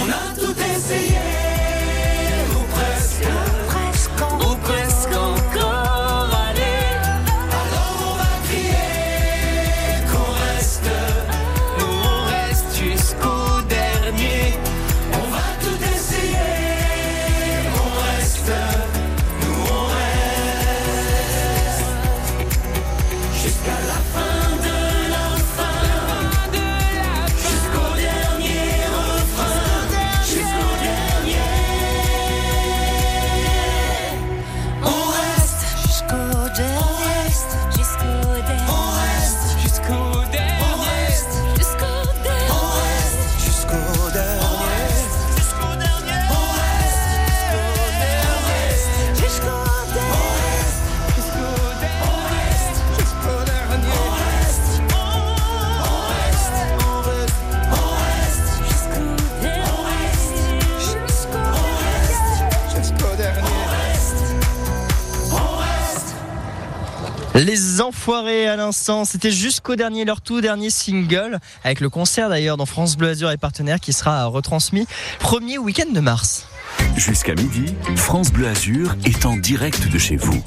Speaker 15: On a tout essayé,
Speaker 2: Les Enfoirés à l'instant, c'était jusqu'au dernier, leur tout dernier single, avec le concert d'ailleurs dans France Bleu Azur et partenaires qui sera retransmis premier week-end de mars.
Speaker 1: Jusqu'à midi, France Bleu Azur est en direct de chez vous.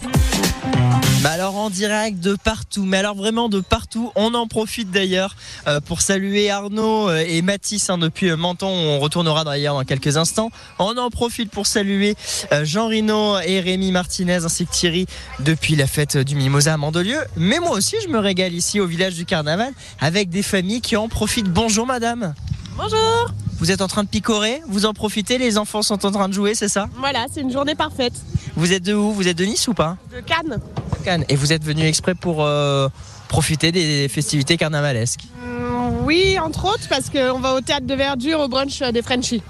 Speaker 2: Alors en direct de partout, mais alors vraiment de partout. On en profite d'ailleurs euh, pour saluer Arnaud euh, et Mathis hein, depuis euh, Menton. On retournera d'ailleurs dans quelques instants. On en profite pour saluer Jean Rino et Rémi Martinez ainsi que Thierry depuis la fête du Mimosa à Mandelieu. Mais moi aussi, je me régale ici au village du Carnaval avec des familles qui en profitent. Bonjour madame.
Speaker 20: Bonjour.
Speaker 2: Vous êtes en train de picorer, vous en profitez, les enfants sont en train de jouer, c'est ça
Speaker 20: Voilà, c'est une journée parfaite.
Speaker 2: Vous êtes de où? Vous êtes de Nice ou pas?
Speaker 20: De Cannes.
Speaker 2: Cannes. Et vous êtes venu exprès pour euh, profiter des festivités carnavalesques?
Speaker 20: Mm, Oui, entre autres, parce qu'on va au théâtre de verdure au brunch euh, des Frenchies.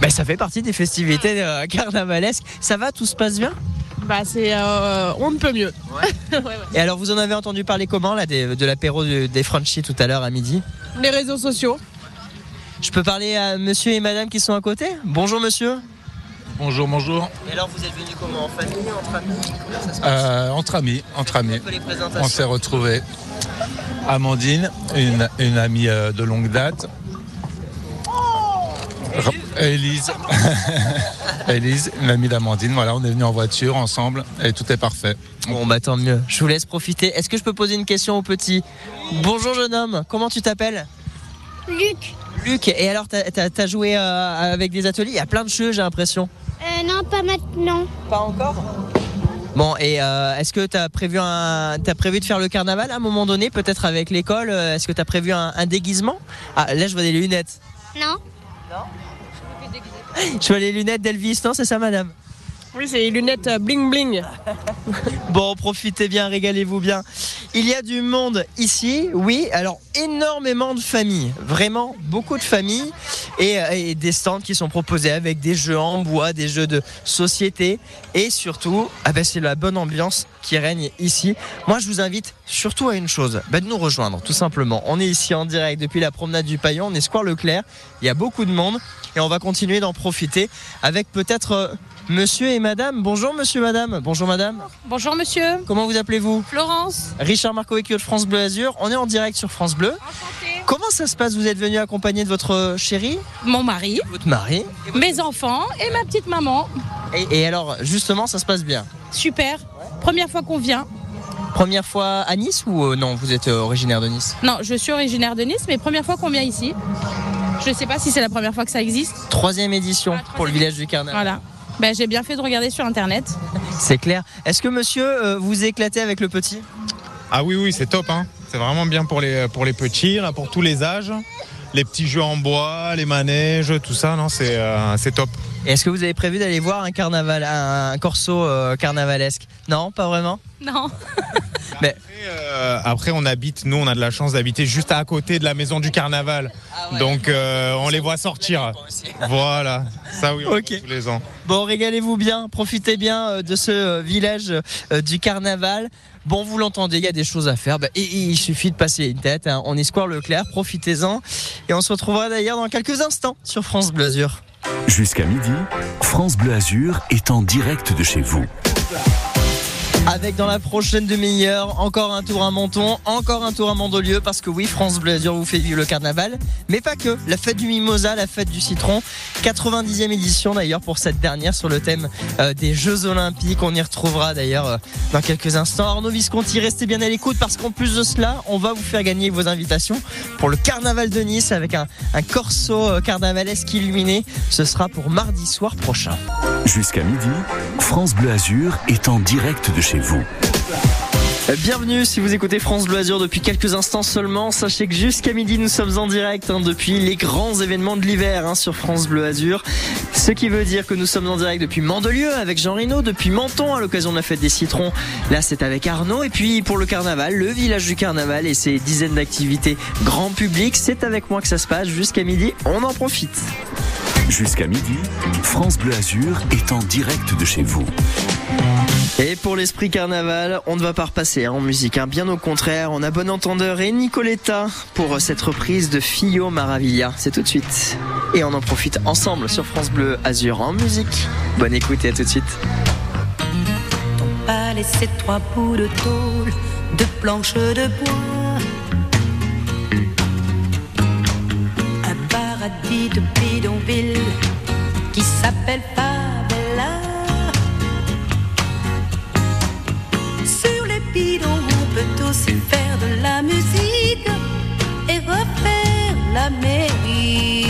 Speaker 2: ben, Ça fait partie des festivités euh, carnavalesques. Ça va Tout se passe bien?
Speaker 20: Bah, c'est. euh, on ne peut mieux. Ouais, ouais.
Speaker 2: Et alors, vous en avez entendu parler comment là, des- de l'apéro de- des Frenchies tout à l'heure à midi?
Speaker 20: Les réseaux sociaux.
Speaker 2: Je peux parler à monsieur et madame qui sont à côté Bonjour monsieur.
Speaker 21: Bonjour, bonjour.
Speaker 2: Et alors, vous êtes venus comment En famille Entre amis Comment ça se passe
Speaker 21: Euh, entre amis, entre amis. On s'est retrouvés. Amandine, une, une amie euh, de longue date. Ra- Élise. Élise, une amie d'Amandine. Voilà, on est venus en voiture ensemble et tout est parfait.
Speaker 2: Bon, bah tant mieux. Je vous laisse profiter. Est-ce que je peux poser une question au petit Bonjour jeune homme, comment tu t'appelles?
Speaker 22: Luc.
Speaker 2: Luc, et alors t'as- joué euh, avec des ateliers Il y a plein de jeux, j'ai l'impression.
Speaker 22: Euh, non, pas maintenant.
Speaker 2: Pas encore? Bon, et euh, est-ce que t'as prévu un, t'as prévu de faire le carnaval à un moment donné, peut-être avec l'école? Est-ce que t'as prévu un, un déguisement? Ah, là je vois des lunettes.
Speaker 22: Non?
Speaker 2: Je vois les lunettes d'Elvis, non C'est ça, madame?
Speaker 20: Oui, c'est les lunettes euh, bling bling.
Speaker 2: Bon, profitez bien, régalez-vous bien. Il y a du monde ici, oui. Alors, énormément de familles, vraiment beaucoup de familles et, euh, et des stands qui sont proposés avec des jeux en bois, des jeux de société et surtout, ah ben, c'est la bonne ambiance qui règne ici. Moi, je vous invite surtout à une chose, ben, de nous rejoindre, tout simplement. On est ici en direct depuis la promenade du Paillon, on est Square Leclerc. Il y a beaucoup de monde et on va continuer d'en profiter avec peut-être euh, monsieur et madame. Bonjour, monsieur, madame. Bonjour, madame.
Speaker 20: Bonjour monsieur.
Speaker 2: Comment vous appelez-vous?
Speaker 20: Florence.
Speaker 2: Richard Marcovecchio de France Bleu Azur. On est en direct sur France Bleu. Comment ça se passe? Vous êtes venu accompagné de votre chérie?
Speaker 20: Mon mari.
Speaker 2: Votre mari
Speaker 20: Mes enfants et ma petite maman.
Speaker 2: et, et alors, justement, ça se passe bien?
Speaker 20: Super. Première fois qu'on vient.
Speaker 2: Première fois à Nice ou euh, non Vous êtes euh, originaire de Nice?
Speaker 20: Non, je suis originaire de Nice, mais première fois qu'on vient ici. Je sais pas si c'est la première fois que ça existe.
Speaker 2: Troisième édition pour le village du Carnaval.
Speaker 20: Voilà. Ben, j'ai bien fait de regarder sur internet.
Speaker 2: C'est clair. Est-ce que monsieur euh, vous éclatez avec le petit?
Speaker 23: Ah oui, oui, c'est top. Hein. C'est vraiment bien pour les, pour les petits, là, pour tous les âges. Les petits jeux en bois, les manèges, tout ça, non, c'est euh, c'est top.
Speaker 2: Est-ce que vous avez prévu d'aller voir un carnaval, un corso euh, carnavalesque? Non, pas vraiment?
Speaker 20: Non.
Speaker 2: Mais
Speaker 23: Euh, après, on habite, nous, on a de la chance d'habiter juste à côté de la maison du carnaval. Donc, euh, on les voit sortir. Voilà, ça oui, on voit tous les ans.
Speaker 2: Bon, régalez-vous bien, profitez bien de ce village du carnaval. Bon, vous l'entendez, il y a des choses à faire. Bah, et, et il suffit de passer une tête. hein. On est Square Leclerc, profitez-en. Et on se retrouvera d'ailleurs dans quelques instants sur France Bleu Azur.
Speaker 1: Jusqu'à midi, France Bleu Azur est en direct de chez vous.
Speaker 2: Avec dans la prochaine demi-heure, encore un tour à Menton, encore un tour à Mandelieu, parce que oui, France Bleu Azur vous fait vivre le carnaval, mais pas que. La fête du Mimosa, la fête du citron, 90e édition d'ailleurs pour cette dernière sur le thème euh, des Jeux Olympiques. On y retrouvera d'ailleurs euh, dans quelques instants. Arnaud Visconti, restez bien à l'écoute parce qu'en plus de cela, on va vous faire gagner vos invitations pour le carnaval de Nice avec un, un corso euh, carnavalesque illuminé. Ce sera pour mardi soir prochain.
Speaker 1: Jusqu'à midi, France Bleu Azur est en direct de chez vous.
Speaker 2: Bienvenue si vous écoutez France Bleu Azur depuis quelques instants seulement. Sachez que jusqu'à midi nous sommes en direct hein, depuis les grands événements de l'hiver hein, sur France Bleu Azur. Ce qui veut dire que nous sommes en direct depuis Mandelieu avec Jean Rino, depuis Menton à l'occasion de la fête des citrons. Là c'est avec Arnaud et puis pour le carnaval, le village du carnaval et ses dizaines d'activités grand public. C'est avec moi que ça se passe jusqu'à midi. On en profite.
Speaker 1: Jusqu'à midi, France Bleu Azur est en direct de chez vous.
Speaker 2: Et pour l'esprit carnaval, on ne va pas repasser hein, en musique, hein. bien au contraire. On a bon entendeur et Nicoletta pour cette reprise de Fio Maravilla. C'est tout de suite. Et on en profite ensemble sur France Bleu Azur en musique. Bonne écoute et à tout de suite.
Speaker 24: pas laissé trois bouts de tôle
Speaker 25: de planches de bois. Bidons, on peut aussi faire de la musique et refaire l'Amérique.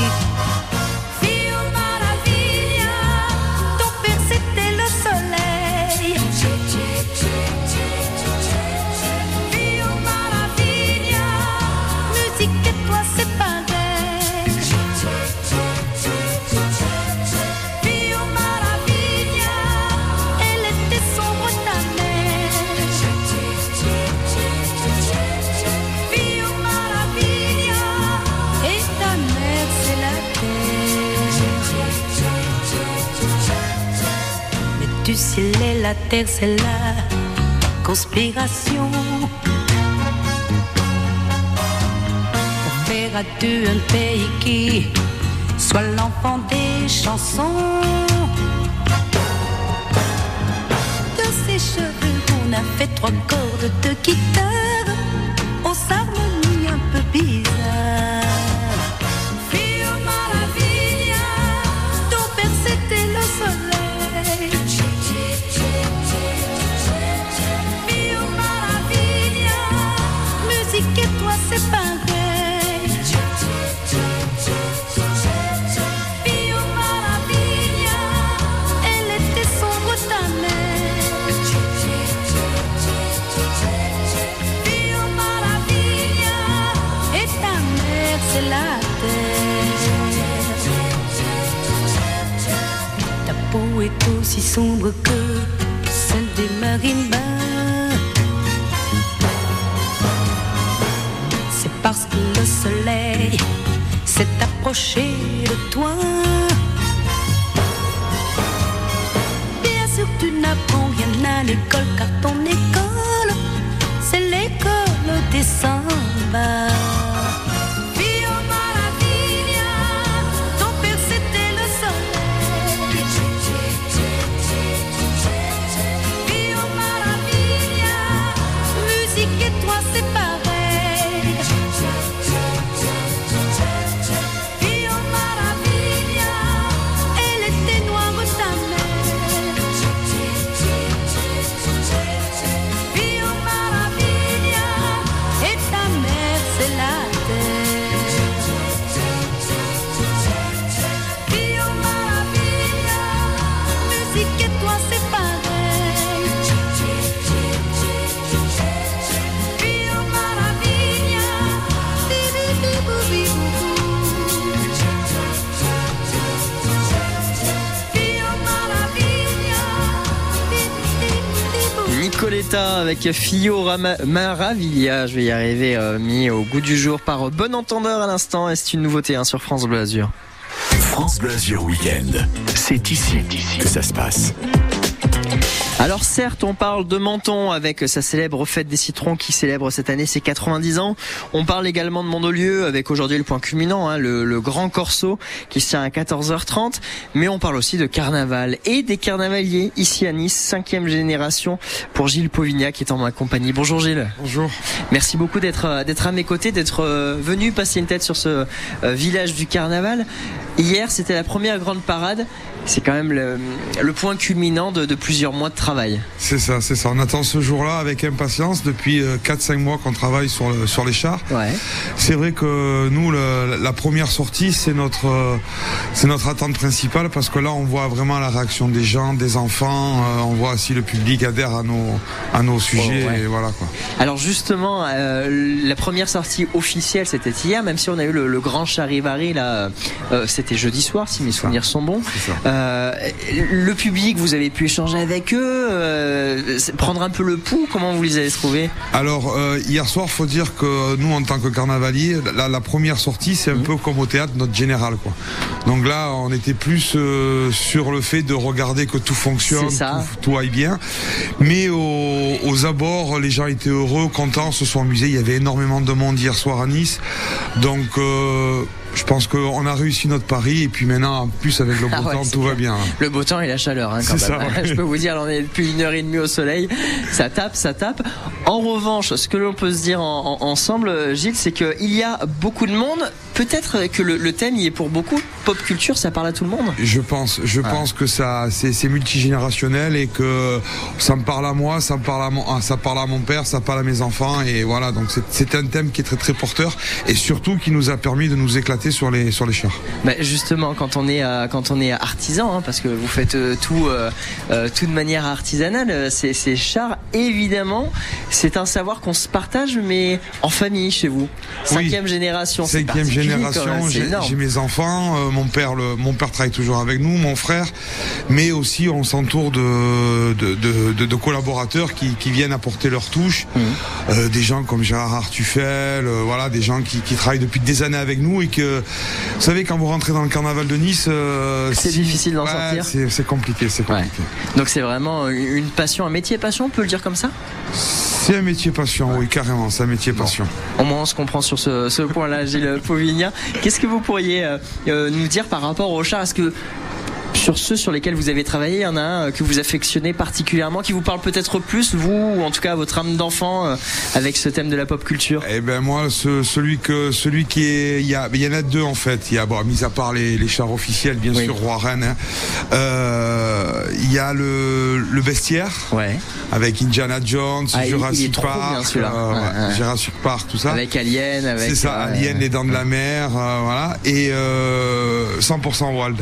Speaker 25: Ciel et la terre c'est la conspiration. Pour faire à deux un pays qui soit l'enfant des chansons. De ses cheveux, on a fait trois cordes de guitare sombre que celle des marimbas. C'est parce que le soleil s'est approché de toi. Bien sûr, tu n'apprends rien à l'école car ton école,
Speaker 2: Avec Fio Maravilla, je vais y arriver, euh, mis au goût du jour par euh, Bon Entendeur à l'instant, et c'est une nouveauté hein, sur France Bleu.
Speaker 1: France Bleu Azur Week-end. C'est ici que ça se passe.
Speaker 2: Alors certes, on parle de Menton avec sa célèbre fête des citrons qui célèbre cette année ses 90 ans. On parle également de Mandelieu avec aujourd'hui le point culminant, hein, le, le grand corso qui se tient à 14h30. Mais on parle aussi de carnaval et des carnavaliers ici à Nice, cinquième génération pour Gilles Povignac qui est en ma compagnie. Bonjour Gilles.
Speaker 26: Bonjour.
Speaker 2: Merci beaucoup d'être euh, d'être à mes côtés, d'être euh, venu passer une tête sur ce euh, village du carnaval. Hier, c'était la première grande parade. C'est quand même le, le point culminant de, de plusieurs mois de travail.
Speaker 26: C'est ça, c'est ça. On attend ce jour-là avec impatience depuis euh, 4-5 mois qu'on travaille sur, le- sur les chars. C'est vrai que nous, le- la première sortie, c'est notre, euh, c'est notre attente principale parce que là, on voit vraiment la réaction des gens, des enfants. euh, on voit si le public adhère à nos, à nos sujets.
Speaker 2: Oh, ouais.
Speaker 26: Et voilà quoi.
Speaker 2: Alors justement, euh, la première sortie officielle c'était hier, même si on a eu le, le grand charivari là, euh, c'était jeudi soir si mes souvenirs sont bons. Euh, le public, vous avez pu échanger avec eux, euh, prendre un peu le pouls. Comment vous les avez trouvés?
Speaker 26: Alors euh, hier soir, faut dire que nous, en tant que carnavalier, la, la première sortie, c'est
Speaker 2: Mmh.
Speaker 26: un peu comme au théâtre, notre général, quoi. Donc là, on était plus sur le fait de regarder que tout fonctionne,
Speaker 2: ça.
Speaker 26: Tout, tout aille bien. Mais aux, aux abords, les gens étaient heureux, contents, se sont amusés. Il y avait énormément de monde hier soir à Nice. Donc Je pense qu'on a réussi notre pari et puis maintenant, en plus avec le beau
Speaker 2: Ah ouais,
Speaker 26: temps, tout va bien.
Speaker 2: Le beau temps et la chaleur, hein, quand même.
Speaker 26: ça, ouais.
Speaker 2: Je peux vous dire, on est depuis une heure et demie au soleil. Ça tape, ça tape. En revanche, ce que l'on peut se dire en- en- ensemble, Gilles, c'est qu'il y a beaucoup de monde. Peut-être que le, le thème y est pour beaucoup. Pop culture, ça parle à tout le monde.
Speaker 26: Je pense, je pense que ça, c'est c'est multigénérationnel et que ça me parle à moi, ça me parle à mon, ah, ça parle à mon père, ça parle à mes enfants et voilà. Donc c'est- c'est un thème qui est très très porteur et surtout qui nous a permis de nous éclater sur les sur les chars.
Speaker 2: Bah, justement, quand on est euh, quand on est artisan, hein, parce que vous faites euh, tout euh, tout de manière artisanale, ces chars, évidemment, c'est un savoir qu'on se partage, mais en famille chez vous. Cinquième génération.
Speaker 26: Cinquième
Speaker 2: quand
Speaker 26: génération,
Speaker 2: c'est
Speaker 26: j'ai mes enfants, euh, mon père, le, mon père travaille toujours avec nous, mon frère, mais aussi on s'entoure de de, de, de- de collaborateurs qui, qui viennent apporter leur touche,
Speaker 2: Mmh.
Speaker 26: Euh, des gens comme Gérard Artufel, euh, voilà, des gens qui, qui travaillent depuis des années avec nous et que, vous savez, quand vous rentrez dans le carnaval de Nice, euh,
Speaker 2: C'est
Speaker 26: si-
Speaker 2: difficile d'en
Speaker 26: ouais,
Speaker 2: sortir.
Speaker 26: C'est compliqué, c'est compliqué.
Speaker 2: Donc c'est vraiment une passion, un métier passion, on peut le dire comme ça?
Speaker 26: C'est un métier passion, oui, carrément, c'est un métier passion.
Speaker 2: Au moins on se comprend sur ce, ce point-là, Gilles Qu'est-ce que vous pourriez euh, euh, nous dire par rapport Est-ce que sur ceux sur lesquels vous avez travaillé, il y en a un euh, que vous affectionnez particulièrement, qui vous parle peut-être plus, vous, ou en tout cas votre âme d'enfant, euh, avec ce thème de la pop culture?
Speaker 26: Eh ben moi, ce- celui que celui qui est, il y a, il y en a deux en fait. Il y a, bon, mis à part les, les chars officiels, bien sûr, roi reine. hein. Euh, il y a le, le bestiaire, avec Indiana Jones,
Speaker 2: Ah,
Speaker 26: Jurassic
Speaker 2: bien,
Speaker 26: Park, euh,
Speaker 2: Ouais,
Speaker 26: ouais,
Speaker 2: ouais.
Speaker 26: Jurassic Park, tout ça.
Speaker 2: Avec Alien, avec.
Speaker 26: C'est ça,
Speaker 2: euh,
Speaker 26: Alien, les dents de la mer, voilà, et euh, 100% Walt.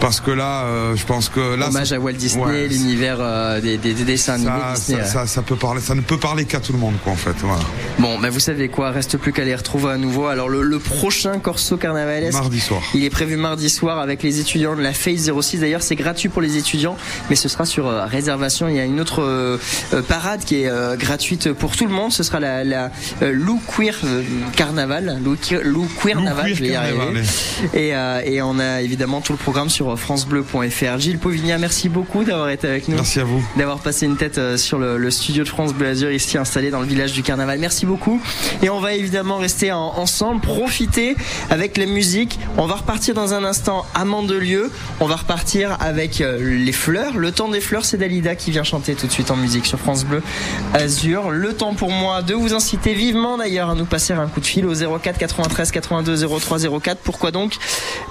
Speaker 26: Parce que là, euh, je pense que là,
Speaker 2: Hommage à Walt Disney,
Speaker 26: ouais,
Speaker 2: l'univers euh, des, des- des dessins animés
Speaker 26: ça,
Speaker 2: Disney.
Speaker 26: ça,
Speaker 2: ouais.
Speaker 26: ça, ça peut parler, ça ne peut parler qu'à tout le monde, quoi, en fait. Voilà.
Speaker 2: Bon, bah vous savez quoi, reste plus qu'à les retrouver à nouveau. Alors le, le prochain Corso Carnavalesque,
Speaker 26: Mardi soir.
Speaker 2: il est prévu mardi soir avec les étudiants de la Phase 06. D'ailleurs, c'est gratuit pour les étudiants, mais ce sera sur euh, réservation. Il y a une autre parade qui est gratuite pour tout le monde. Ce sera la, la Lou Queer Carnaval, Lou, Lou Queer
Speaker 26: Lou
Speaker 2: Naval,
Speaker 26: Queer
Speaker 2: je vais y arriver. Et, et on a évidemment tout le programme sur francebleu.fr. Gilles Pauvignat, merci beaucoup d'avoir été avec nous.
Speaker 26: Merci à vous.
Speaker 2: D'avoir passé une tête euh, sur le, le studio de France Bleu Azur ici installé dans le village du Carnaval. Merci beaucoup. Et on va évidemment rester en- ensemble, profiter avec la musique. On va repartir dans un instant à Mandelieu. On va repartir avec euh, les fleurs. Le temps des fleurs, c'est Dalida qui vient chanter tout de suite en musique sur France Bleu Azur. Le temps pour moi de vous inciter vivement d'ailleurs à nous passer un coup de fil au 04 93 82 03 04. Pourquoi donc?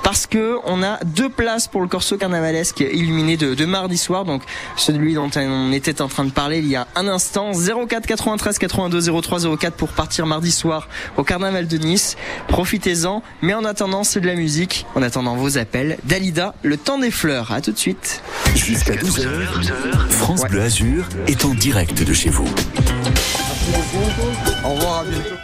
Speaker 2: Parce que on a deux places pour le Corso Carnavalesque illuminé de, de mardi soir. Donc celui dont on était en train de parler il y a un instant. 04 93 82 03 04 pour partir mardi soir au Carnaval de Nice. Profitez-en. Mais en attendant, c'est de la musique. En attendant vos appels. Dalida, le temps des fleurs. À tout de suite.
Speaker 1: Jusqu'à 12h, France Bleu Azur est en direct de chez vous.
Speaker 26: Au revoir, à bientôt.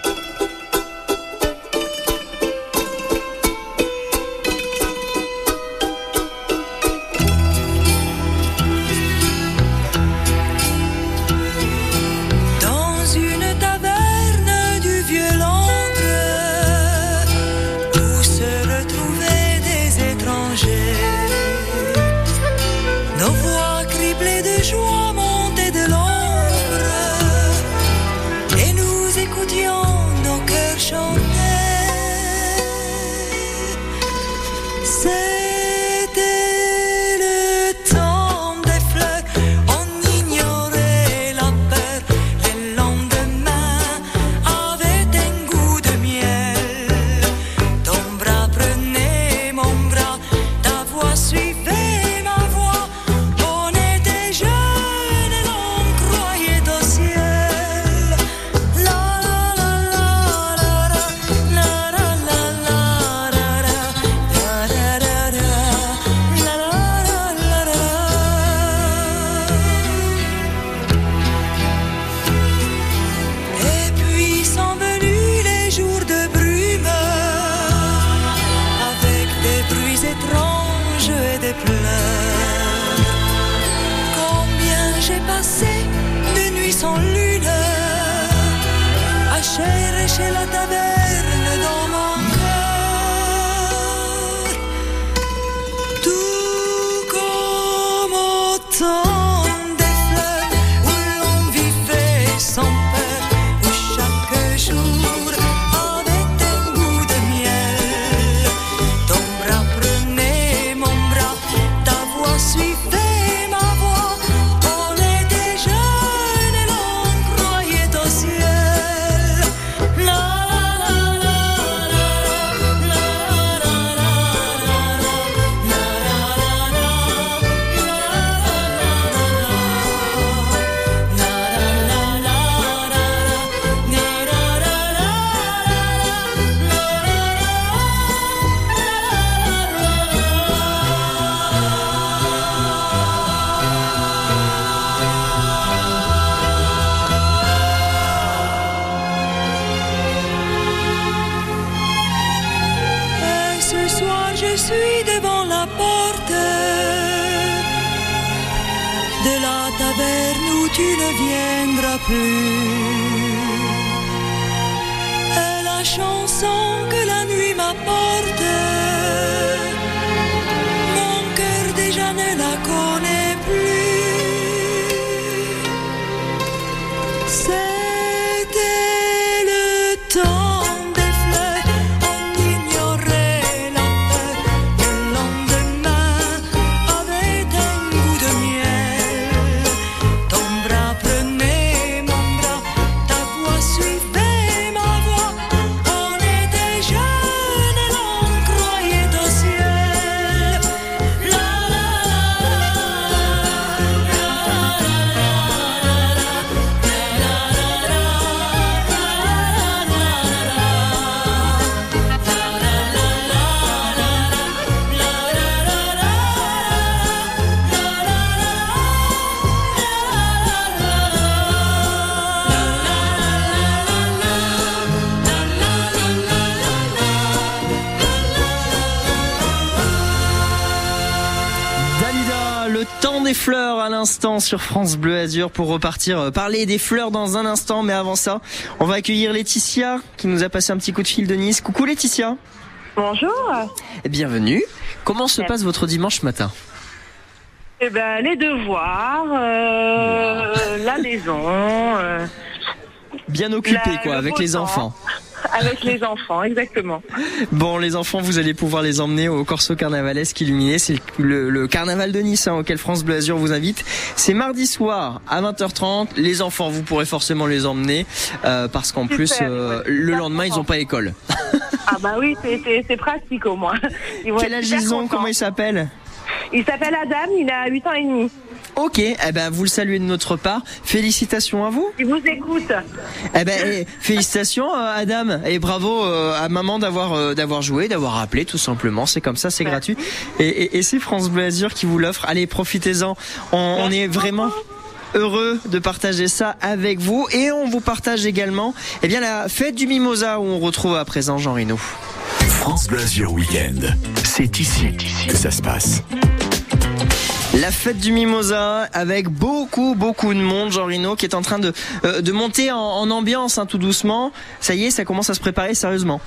Speaker 25: Suis devant la porte de la taverne où tu ne viendras plus. Et la chanson que la nuit m'apporte,
Speaker 2: l'instant sur France Bleu Azur pour repartir euh, parler des fleurs dans un instant. Mais avant ça, on va accueillir Laetitia qui nous a passé un petit coup de fil de Nice. Coucou Laetitia.
Speaker 14: Bonjour.
Speaker 2: Bienvenue. Comment se passe votre dimanche matin
Speaker 14: Eh ben, les devoirs, euh, la maison. euh,
Speaker 2: Bien occupé
Speaker 14: la-
Speaker 2: quoi,
Speaker 14: le
Speaker 2: avec les
Speaker 14: temps.
Speaker 2: enfants.
Speaker 14: Avec les enfants, exactement.
Speaker 2: Bon, les enfants, vous allez pouvoir les emmener au Corso Carnavalesque illuminé. C'est le, le carnaval de Nice hein, auquel France Bleu Azur vous invite. C'est mardi soir à 20h30. Les enfants, vous pourrez forcément les emmener euh, parce qu'en plus, euh, le lendemain, ils n'ont pas école.
Speaker 14: Ah bah oui, c'est- pratique au moins. Ils vont
Speaker 2: Quel âge ils ont. Comment ils s'appellent
Speaker 14: Il s'appelle Adam, il a 8 ans et demi.
Speaker 2: Ok, eh ben vous le saluez de notre part. Félicitations à vous.
Speaker 14: Il vous écoute.
Speaker 2: Eh ben eh, félicitations euh, Adam et bravo euh, à maman d'avoir euh, d'avoir joué, d'avoir appelé tout simplement. C'est comme ça, c'est gratuit. Et, et, et c'est France Bleu Azur qui vous l'offre. Allez, profitez-en. On, on est vraiment heureux de partager ça avec vous et on vous partage également eh bien la fête du mimosa où on retrouve à présent Jean Reno.
Speaker 1: France Weekend. C'est ici que ça se passe.
Speaker 2: La fête du Mimosa avec beaucoup beaucoup de monde, Jean Rino, qui est en train de, euh, monter en, en ambiance hein, tout doucement. Ça y est, ça commence à se préparer sérieusement.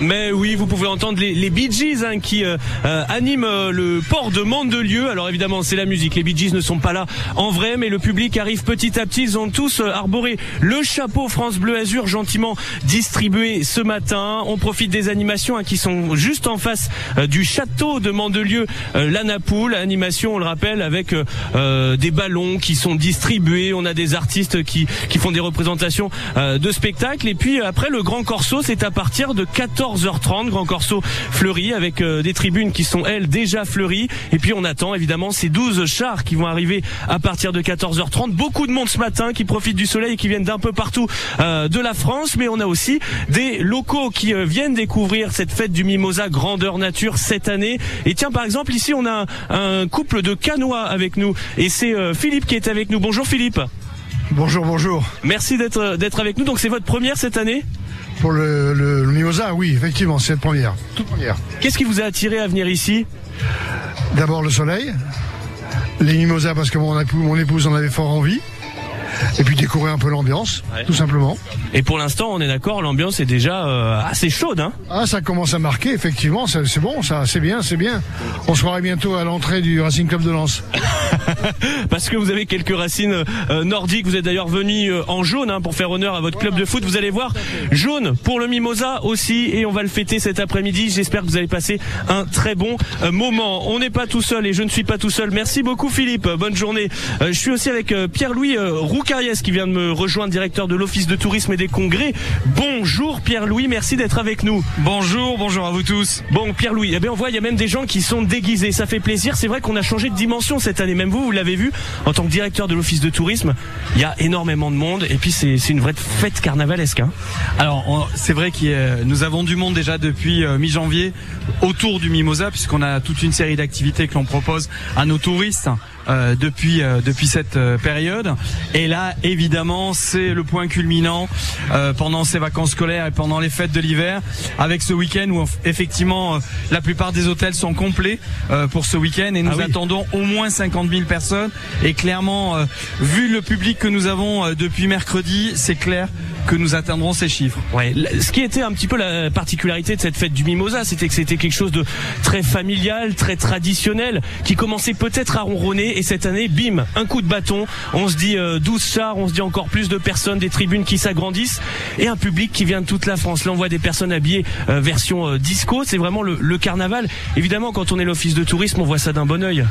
Speaker 4: Mais oui, vous pouvez entendre les, les Bee Gees hein, qui euh, euh, animent euh, le port de Mandelieu. Alors évidemment, c'est la musique. Les Bee Gees ne sont pas là en vrai, mais le public arrive petit à petit. Ils ont tous euh, arboré le chapeau France Bleu Azur gentiment distribué ce matin. On profite des animations hein, qui sont juste en face du château de Mandelieu, euh, la Napoule. Animation, on le rappelle, avec des ballons qui sont distribués. On a des artistes qui, qui font des représentations de spectacles. Et puis après, le Grand Corso, c'est à partir de 14h30, Grand Corso fleuri, avec euh, des tribunes qui sont, elles, déjà fleuries. Et puis on attend évidemment ces 12 chars qui vont arriver à partir de 14h30. Beaucoup de monde ce matin qui profitent du soleil et qui viennent d'un peu partout euh, de la France. Mais on a aussi des locaux qui euh, viennent découvrir cette fête du Mimosa grandeur nature cette année. Et tiens, par exemple, ici, on a un, un couple de canois avec nous. Et c'est euh, Philippe qui est avec nous. Bonjour Philippe.
Speaker 27: Bonjour, bonjour.
Speaker 4: Merci d'être d'être avec nous. Donc c'est votre première cette année?
Speaker 27: Pour le, le, le Mimosa, oui, effectivement, c'est la première. Toute première.
Speaker 4: Qu'est-ce qui vous a attiré à venir ici?
Speaker 27: D'abord le soleil, les mimosas parce que mon épouse, mon épouse en avait fort envie, et puis découvrir un peu l'ambiance, tout simplement.
Speaker 4: Et pour l'instant, on est d'accord, l'ambiance est déjà euh, assez chaude. Hein
Speaker 27: Ah, ça commence à marquer, effectivement, c'est bon, ça, c'est bien, c'est bien. On se croirait bientôt à l'entrée du Racing Club de Lens.
Speaker 4: Parce que vous avez quelques racines euh, nordiques. Vous êtes d'ailleurs venu euh, en jaune hein, pour faire honneur à votre club de foot. Vous allez voir, jaune pour le Mimosa aussi. Et on va le fêter cet après-midi. J'espère que vous avez passé un très bon euh, moment. On n'est pas tout seul et je ne suis pas tout seul. Merci beaucoup Philippe. Bonne journée. Euh, je suis aussi avec euh, Pierre-Louis euh, Roucariès qui vient de me rejoindre, directeur de l'Office de tourisme et des congrès. Bonjour Pierre-Louis, merci d'être avec nous.
Speaker 28: Bonjour, bonjour à vous tous.
Speaker 4: Bon Pierre-Louis, eh bien on voit il y a même des gens qui sont déguisés. Ça fait plaisir. C'est vrai qu'on a changé de dimension cette année. Même vous, vous l'avez vu en tant que directeur de l'Office de tourisme. Il y a énormément de monde et puis c'est une vraie fête carnavalesque. Hein.
Speaker 28: Alors, c'est vrai que nous avons du monde déjà depuis euh, mi-janvier autour du Mimosa, puisqu'on a toute une série d'activités que l'on propose à nos touristes euh, depuis euh, depuis cette euh, période. Et là, évidemment, c'est le point culminant euh, pendant ces vacances scolaires et pendant les fêtes de l'hiver, avec ce week-end où effectivement euh, la plupart des hôtels sont complets euh, pour ce week-end et nous
Speaker 4: Ah oui.
Speaker 28: attendons au moins 50 000 personnes. Et clairement, euh, vu le public que nous avons euh, depuis mercredi, c'est clair que nous atteindrons ces chiffres.
Speaker 4: Ouais, ce qui était un petit peu la particularité de cette fête du Mimosa, c'était que c'était quelque chose de très familial, très traditionnel, qui commençait peut-être à ronronner et cette année, bim, un coup de bâton, on se dit euh, 12 chars, on se dit encore plus de personnes, des tribunes qui s'agrandissent et un public qui vient de toute la France. Là, on voit des personnes habillées euh, version euh, disco, c'est vraiment le, carnaval. Évidemment, quand on est l'office de tourisme, on voit ça d'un bon œil.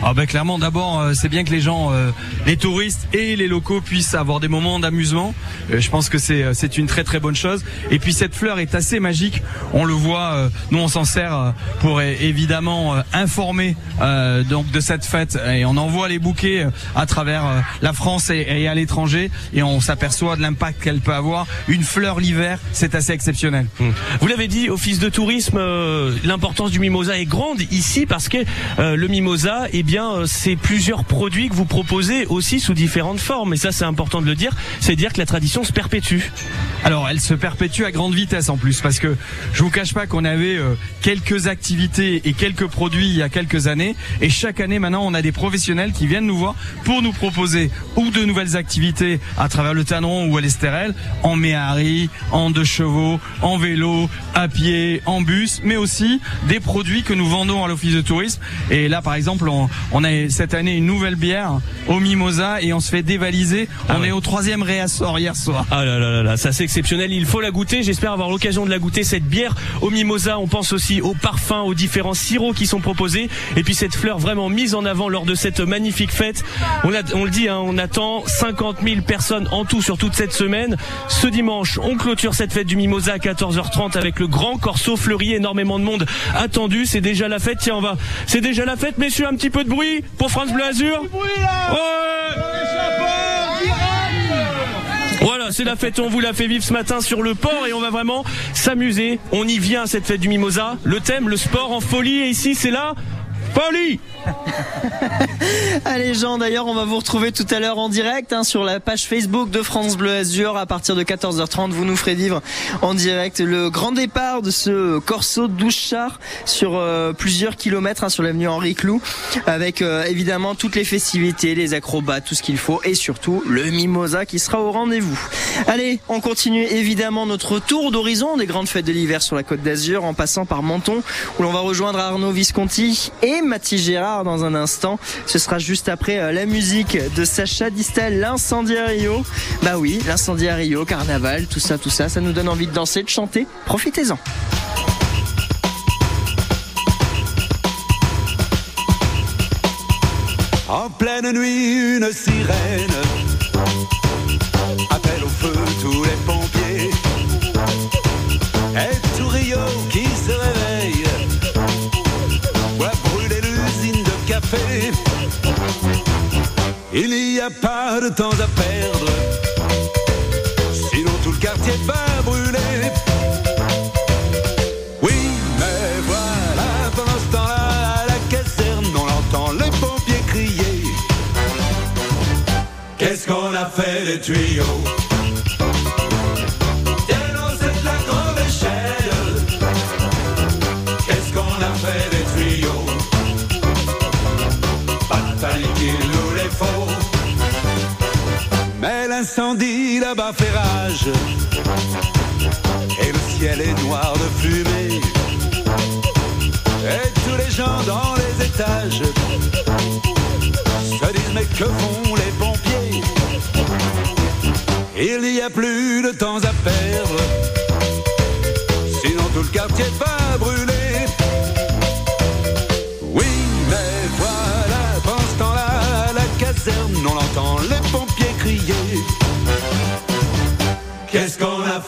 Speaker 28: Ah ben clairement, d'abord, euh, c'est bien que les gens, euh, les touristes et les locaux puissent avoir des moments d'amusement. Euh, je pense que c'est euh, une très très bonne chose. Et puis cette fleur est assez magique. On le voit, euh, nous on s'en sert euh, pour euh, évidemment euh, informer euh, donc de cette fête on envoie les bouquets euh, à travers euh, la France et, à l'étranger et on s'aperçoit de l'impact qu'elle peut avoir. Une fleur l'hiver, c'est assez exceptionnel.
Speaker 4: Vous l'avez dit, office de tourisme, euh, l'importance du mimosa est grande ici parce que le mimosa, eh bien, c'est plusieurs produits que vous proposez aussi sous différentes formes. Et ça, c'est important de le dire. C'est dire que la tradition se perpétue.
Speaker 28: Alors, elle se perpétue à grande vitesse en plus, parce que je vous cache pas qu'on avait quelques activités et quelques produits il y a quelques années, et chaque année maintenant, on a des professionnels qui viennent nous voir pour nous proposer ou de nouvelles activités à travers le Tanneron ou à l'Estérel, en méhari, en deux chevaux, en vélo, à pied, en bus, mais aussi des produits que nous vendons à l'office de tourisme. Et là, par exemple, on, on a cette année une nouvelle bière au Mimosa et on se fait dévaliser. on est au troisième réassort hier soir.
Speaker 4: Ah là là là là, ça c'est exceptionnel. Il faut la goûter. J'espère avoir l'occasion de la goûter cette bière au mimosa. On pense aussi aux parfums, aux différents sirops qui sont proposés, et puis cette fleur vraiment mise en avant lors de cette magnifique fête. On, a, on le dit, hein, on attend 50 000 personnes en tout sur toute cette semaine. Ce dimanche, on clôture cette fête du mimosa à 14h30 avec le grand corso fleuri. Énormément de monde attendu. C'est déjà la fête. Tiens, on va. C'est déjà la fête, messieurs. Un petit peu de bruit pour France Bleu Azur. Voilà, c'est la fête, on vous l'a fait vivre ce matin sur le port et on va vraiment s'amuser. On y vient à cette fête du Mimosa. Le thème, le sport en folie et ici c'est la folie
Speaker 2: Allez Jean, d'ailleurs, on va vous retrouver tout à l'heure en direct hein, sur la page Facebook de France Bleu Azur. À partir de 14h30, vous nous ferez vivre en direct le grand départ de ce Corso 12 chars sur euh, plusieurs kilomètres hein, sur l'avenue Henri Clou, avec euh, évidemment toutes les festivités, les acrobats, tout ce qu'il faut, et surtout le Mimosa qui sera au rendez-vous. Allez, on continue évidemment notre tour d'horizon des grandes fêtes de l'hiver sur la Côte d'Azur, en passant par Menton, où l'on va rejoindre Arnaud Visconti et Mathis Gérard dans un instant. Ce sera juste après euh, la musique de Sacha Distel, l'incendie à Rio. Bah oui, l'incendie Rio, carnaval, tout ça, tout ça, ça nous donne envie de danser, de chanter. Profitez-en.
Speaker 29: En pleine nuit, une sirène appelle au feu tous les pompiers. Il n'y a pas de temps à perdre, là-bas fait rage. Et le ciel est noir de fumée. Et tous les gens dans les étages se disent mais que font les pompiers? Il n'y a plus de temps à perdre, sinon tout le quartier va brûler.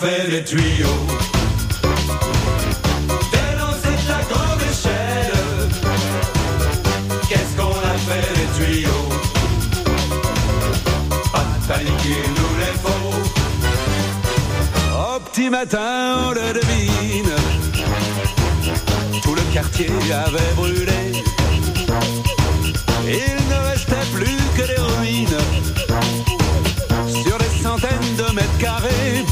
Speaker 29: fait des tuyaux. Dès la grande échelle. Qu'est-ce qu'on a fait les tuyaux? Pas de panique, nous les faut. Au petit matin, on le devine. Tout le quartier avait brûlé. Il ne restait plus que des ruines sur des centaines de mètres carrés.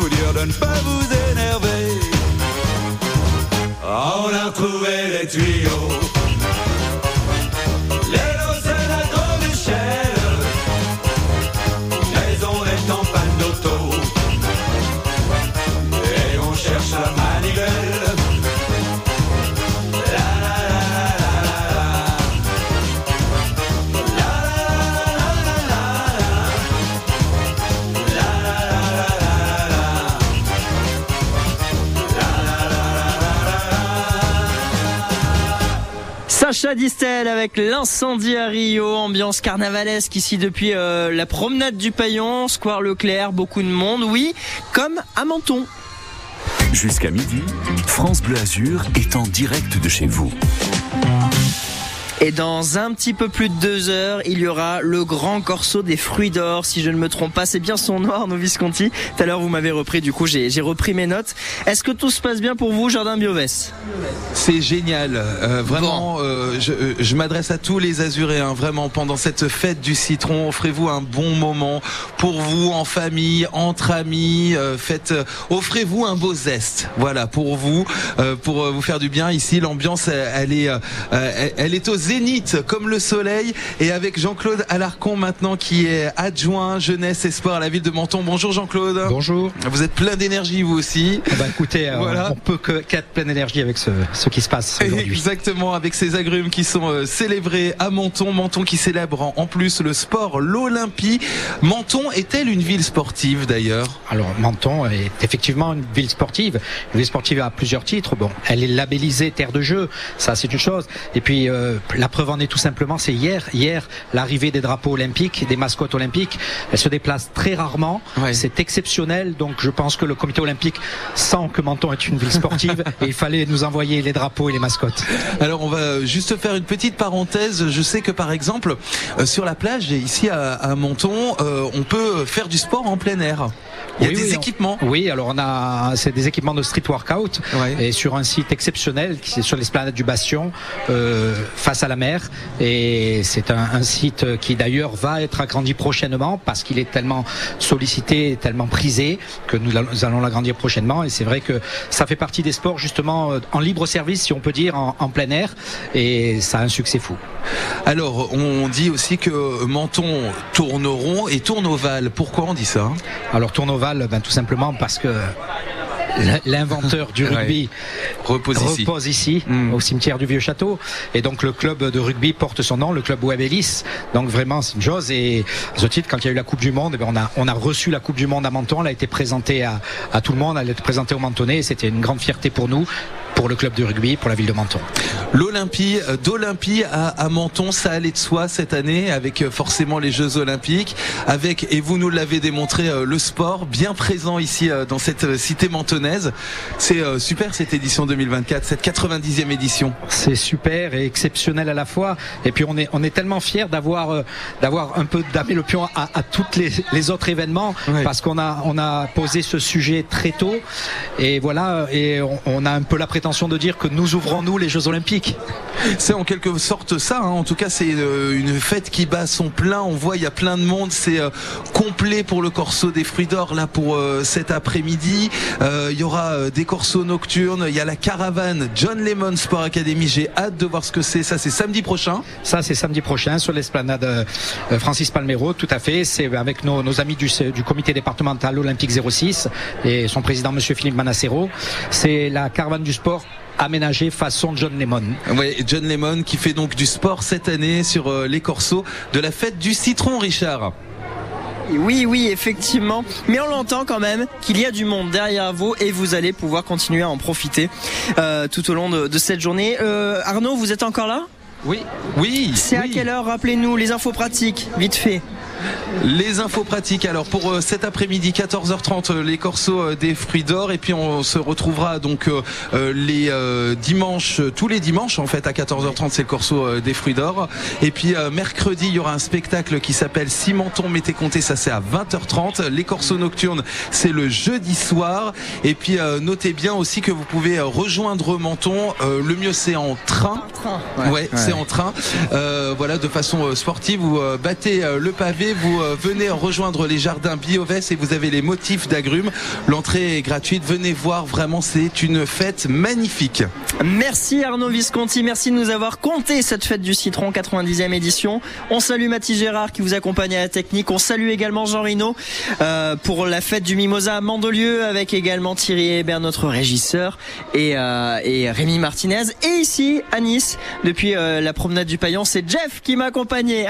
Speaker 29: Vous dire de ne pas vous énerver. On a retrouvé les tuyaux.
Speaker 2: Avec l'incendie à Rio, ambiance carnavalesque ici depuis euh, la promenade du Paillon, Square Leclerc, beaucoup de monde, oui, comme à Menton.
Speaker 1: Jusqu'à midi, France Bleu Azur est en direct de chez vous.
Speaker 2: Et dans un petit peu plus de deux heures, il y aura le grand corso des fruits d'or, si je ne me trompe pas. C'est bien son nom, Arnaud Visconti. Tout à l'heure, vous m'avez repris, du coup, j'ai repris mes notes. Est-ce que tout se passe bien pour vous, Jardin Biovès?
Speaker 3: C'est génial, Euh, vraiment. euh, je euh, je m'adresse à tous les Azuréens, vraiment. Pendant cette fête du citron, offrez-vous un bon moment pour vous, en famille, entre amis. euh, faites, euh, offrez-vous un beau zeste, voilà, pour vous, euh, pour vous faire du bien. Ici, l'ambiance, elle, elle est, elle, est au zénith, comme le soleil. Et avec Jean-Claude Alarcon maintenant, qui est adjoint jeunesse et sport à la ville de Menton. Bonjour Jean-Claude.
Speaker 30: Bonjour.
Speaker 3: Vous êtes plein d'énergie, vous aussi.
Speaker 30: Bah écoutez, euh,
Speaker 3: Voilà.
Speaker 30: on peut que qu'être plein d'énergie avec ce, ce qui se passe aujourd'hui.
Speaker 3: Exactement, avec ces agrumes qui sont euh, célébrés à Menton, Menton qui célèbre en, en plus le sport, l'Olympie. Menton est-elle une ville sportive d'ailleurs?
Speaker 30: Alors Menton est effectivement une ville sportive. Une ville sportive à plusieurs titres. Bon, elle est labellisée terre de jeu, ça c'est une chose. Et puis euh, la preuve en est tout simplement, c'est hier, hier l'arrivée des drapeaux olympiques, des mascottes olympiques. Elle se déplace très rarement. C'est exceptionnel. Donc je pense que le comité olympique sent que Menton est une ville sportive et il fallait nous envoyer les drapeaux et les mascottes.
Speaker 3: Alors on va juste faire une petite parenthèse. Je sais que par exemple euh, sur la plage ici à, à Menton, euh, on peut faire du sport en plein air. Il y a
Speaker 30: Oui,
Speaker 3: des
Speaker 30: oui, on-
Speaker 3: équipements.
Speaker 30: Oui, alors on a c'est des équipements de street workout et sur un site exceptionnel qui est sur l'esplanade du Bastion euh, face à la mer et c'est un, un site qui d'ailleurs va être agrandi prochainement parce qu'il est tellement sollicité, tellement prisé que nous, allons- nous allons l'agrandir prochainement et c'est vrai que ça fait partie des sports justement euh, en libre service si on peut dire en, en plein air et ça a un succès fou.
Speaker 3: Alors on dit aussi que Menton tourne rond et tourne ovale. Pourquoi on dit ça?
Speaker 30: Alors tourne ovale, ben, tout simplement parce que l'inventeur du rugby
Speaker 3: repose ici.
Speaker 30: ici, au cimetière du Vieux Château. Et donc le club de rugby porte son nom, le club Webellis. Donc vraiment c'est une chose. Et à ce titre, quand il y a eu la Coupe du Monde, eh ben, on, a, on a reçu la Coupe du Monde à Menton. Elle a été présentée à, à tout le monde, elle a été présentée aux Mentonnais. Et C'était une grande fierté pour nous, pour le club de rugby, pour la ville de Menton.
Speaker 3: L'Olympie, euh, d'Olympie à, à Menton, ça allait de soi cette année, avec euh, forcément les Jeux Olympiques, avec, et vous nous l'avez démontré, euh, le sport bien présent ici dans cette cité mentonnaise. C'est super cette édition 2024, cette 90e édition.
Speaker 30: C'est super et exceptionnel à la fois. Et puis on est on est tellement fiers d'avoir d'avoir un peu damé le pion à, à toutes les, les autres événements parce qu'on a on a posé ce sujet très tôt et voilà et on, on a un peu la prétention de dire que nous ouvrons nous les Jeux Olympiques.
Speaker 3: C'est en quelque sorte ça. hein. En tout cas, c'est euh, une fête qui bat son plein. On voit, il y a plein de monde. C'est euh, complet pour le corso des fruits d'or là pour euh, cet après-midi. Il y aura des corsos nocturnes. Il y a la caravane John Lemon Sport Academy. J'ai hâte de voir ce que c'est. Ça, c'est samedi prochain.
Speaker 30: Ça, c'est samedi prochain sur l'esplanade Francis Palmero, tout à fait. C'est avec nos, nos amis du, du comité départemental olympique 06 et son président, Monsieur Philippe Manassero. C'est la caravane du sport aménagée façon John Lemon.
Speaker 3: Ouais, John Lemon qui fait donc du sport cette année sur euh, les corsos de la fête du citron, Richard.
Speaker 2: Oui, oui, effectivement. Mais on l'entend quand même qu'il y a du monde derrière vous et vous allez pouvoir continuer à en profiter euh, tout au long de, de cette journée. Euh, Arnaud, vous êtes encore là?
Speaker 3: Oui. Oui.
Speaker 2: C'est à
Speaker 3: oui.
Speaker 2: quelle heure Rappelez-nous les infos pratiques, vite fait?
Speaker 3: Les infos pratiques. Alors pour euh, cet après-midi 14h30 euh, les corsos euh, des fruits d'or. Et puis on se retrouvera donc les euh, dimanches tous les dimanches en fait à 14h30 c'est le corso des fruits d'or. Et puis euh, mercredi il y aura un spectacle qui s'appelle Cimenton mettez compté ça c'est à 20h30 les corsos nocturnes c'est le jeudi soir. Et puis euh, notez bien aussi que vous pouvez rejoindre Menton Euh, le mieux c'est en train. Ouais, c'est en train. Euh, voilà de façon sportive vous battez le pavé vous euh, venez rejoindre les jardins Bioves et vous avez les motifs d'agrumes. L'entrée est gratuite. Venez voir, vraiment, c'est une fête magnifique.
Speaker 2: Merci Arnaud Visconti, merci de nous avoir compté cette fête du citron 90e édition. On salue Mathis Gérard qui vous accompagne à la technique. On salue également Jean Rino euh, pour la fête du Mimosa à Mandelieu avec également Thierry Hébert, notre régisseur, et, euh, Rémi Martinez. Et ici à Nice, depuis la promenade du Paillon, c'est Jeff qui m'a accompagné.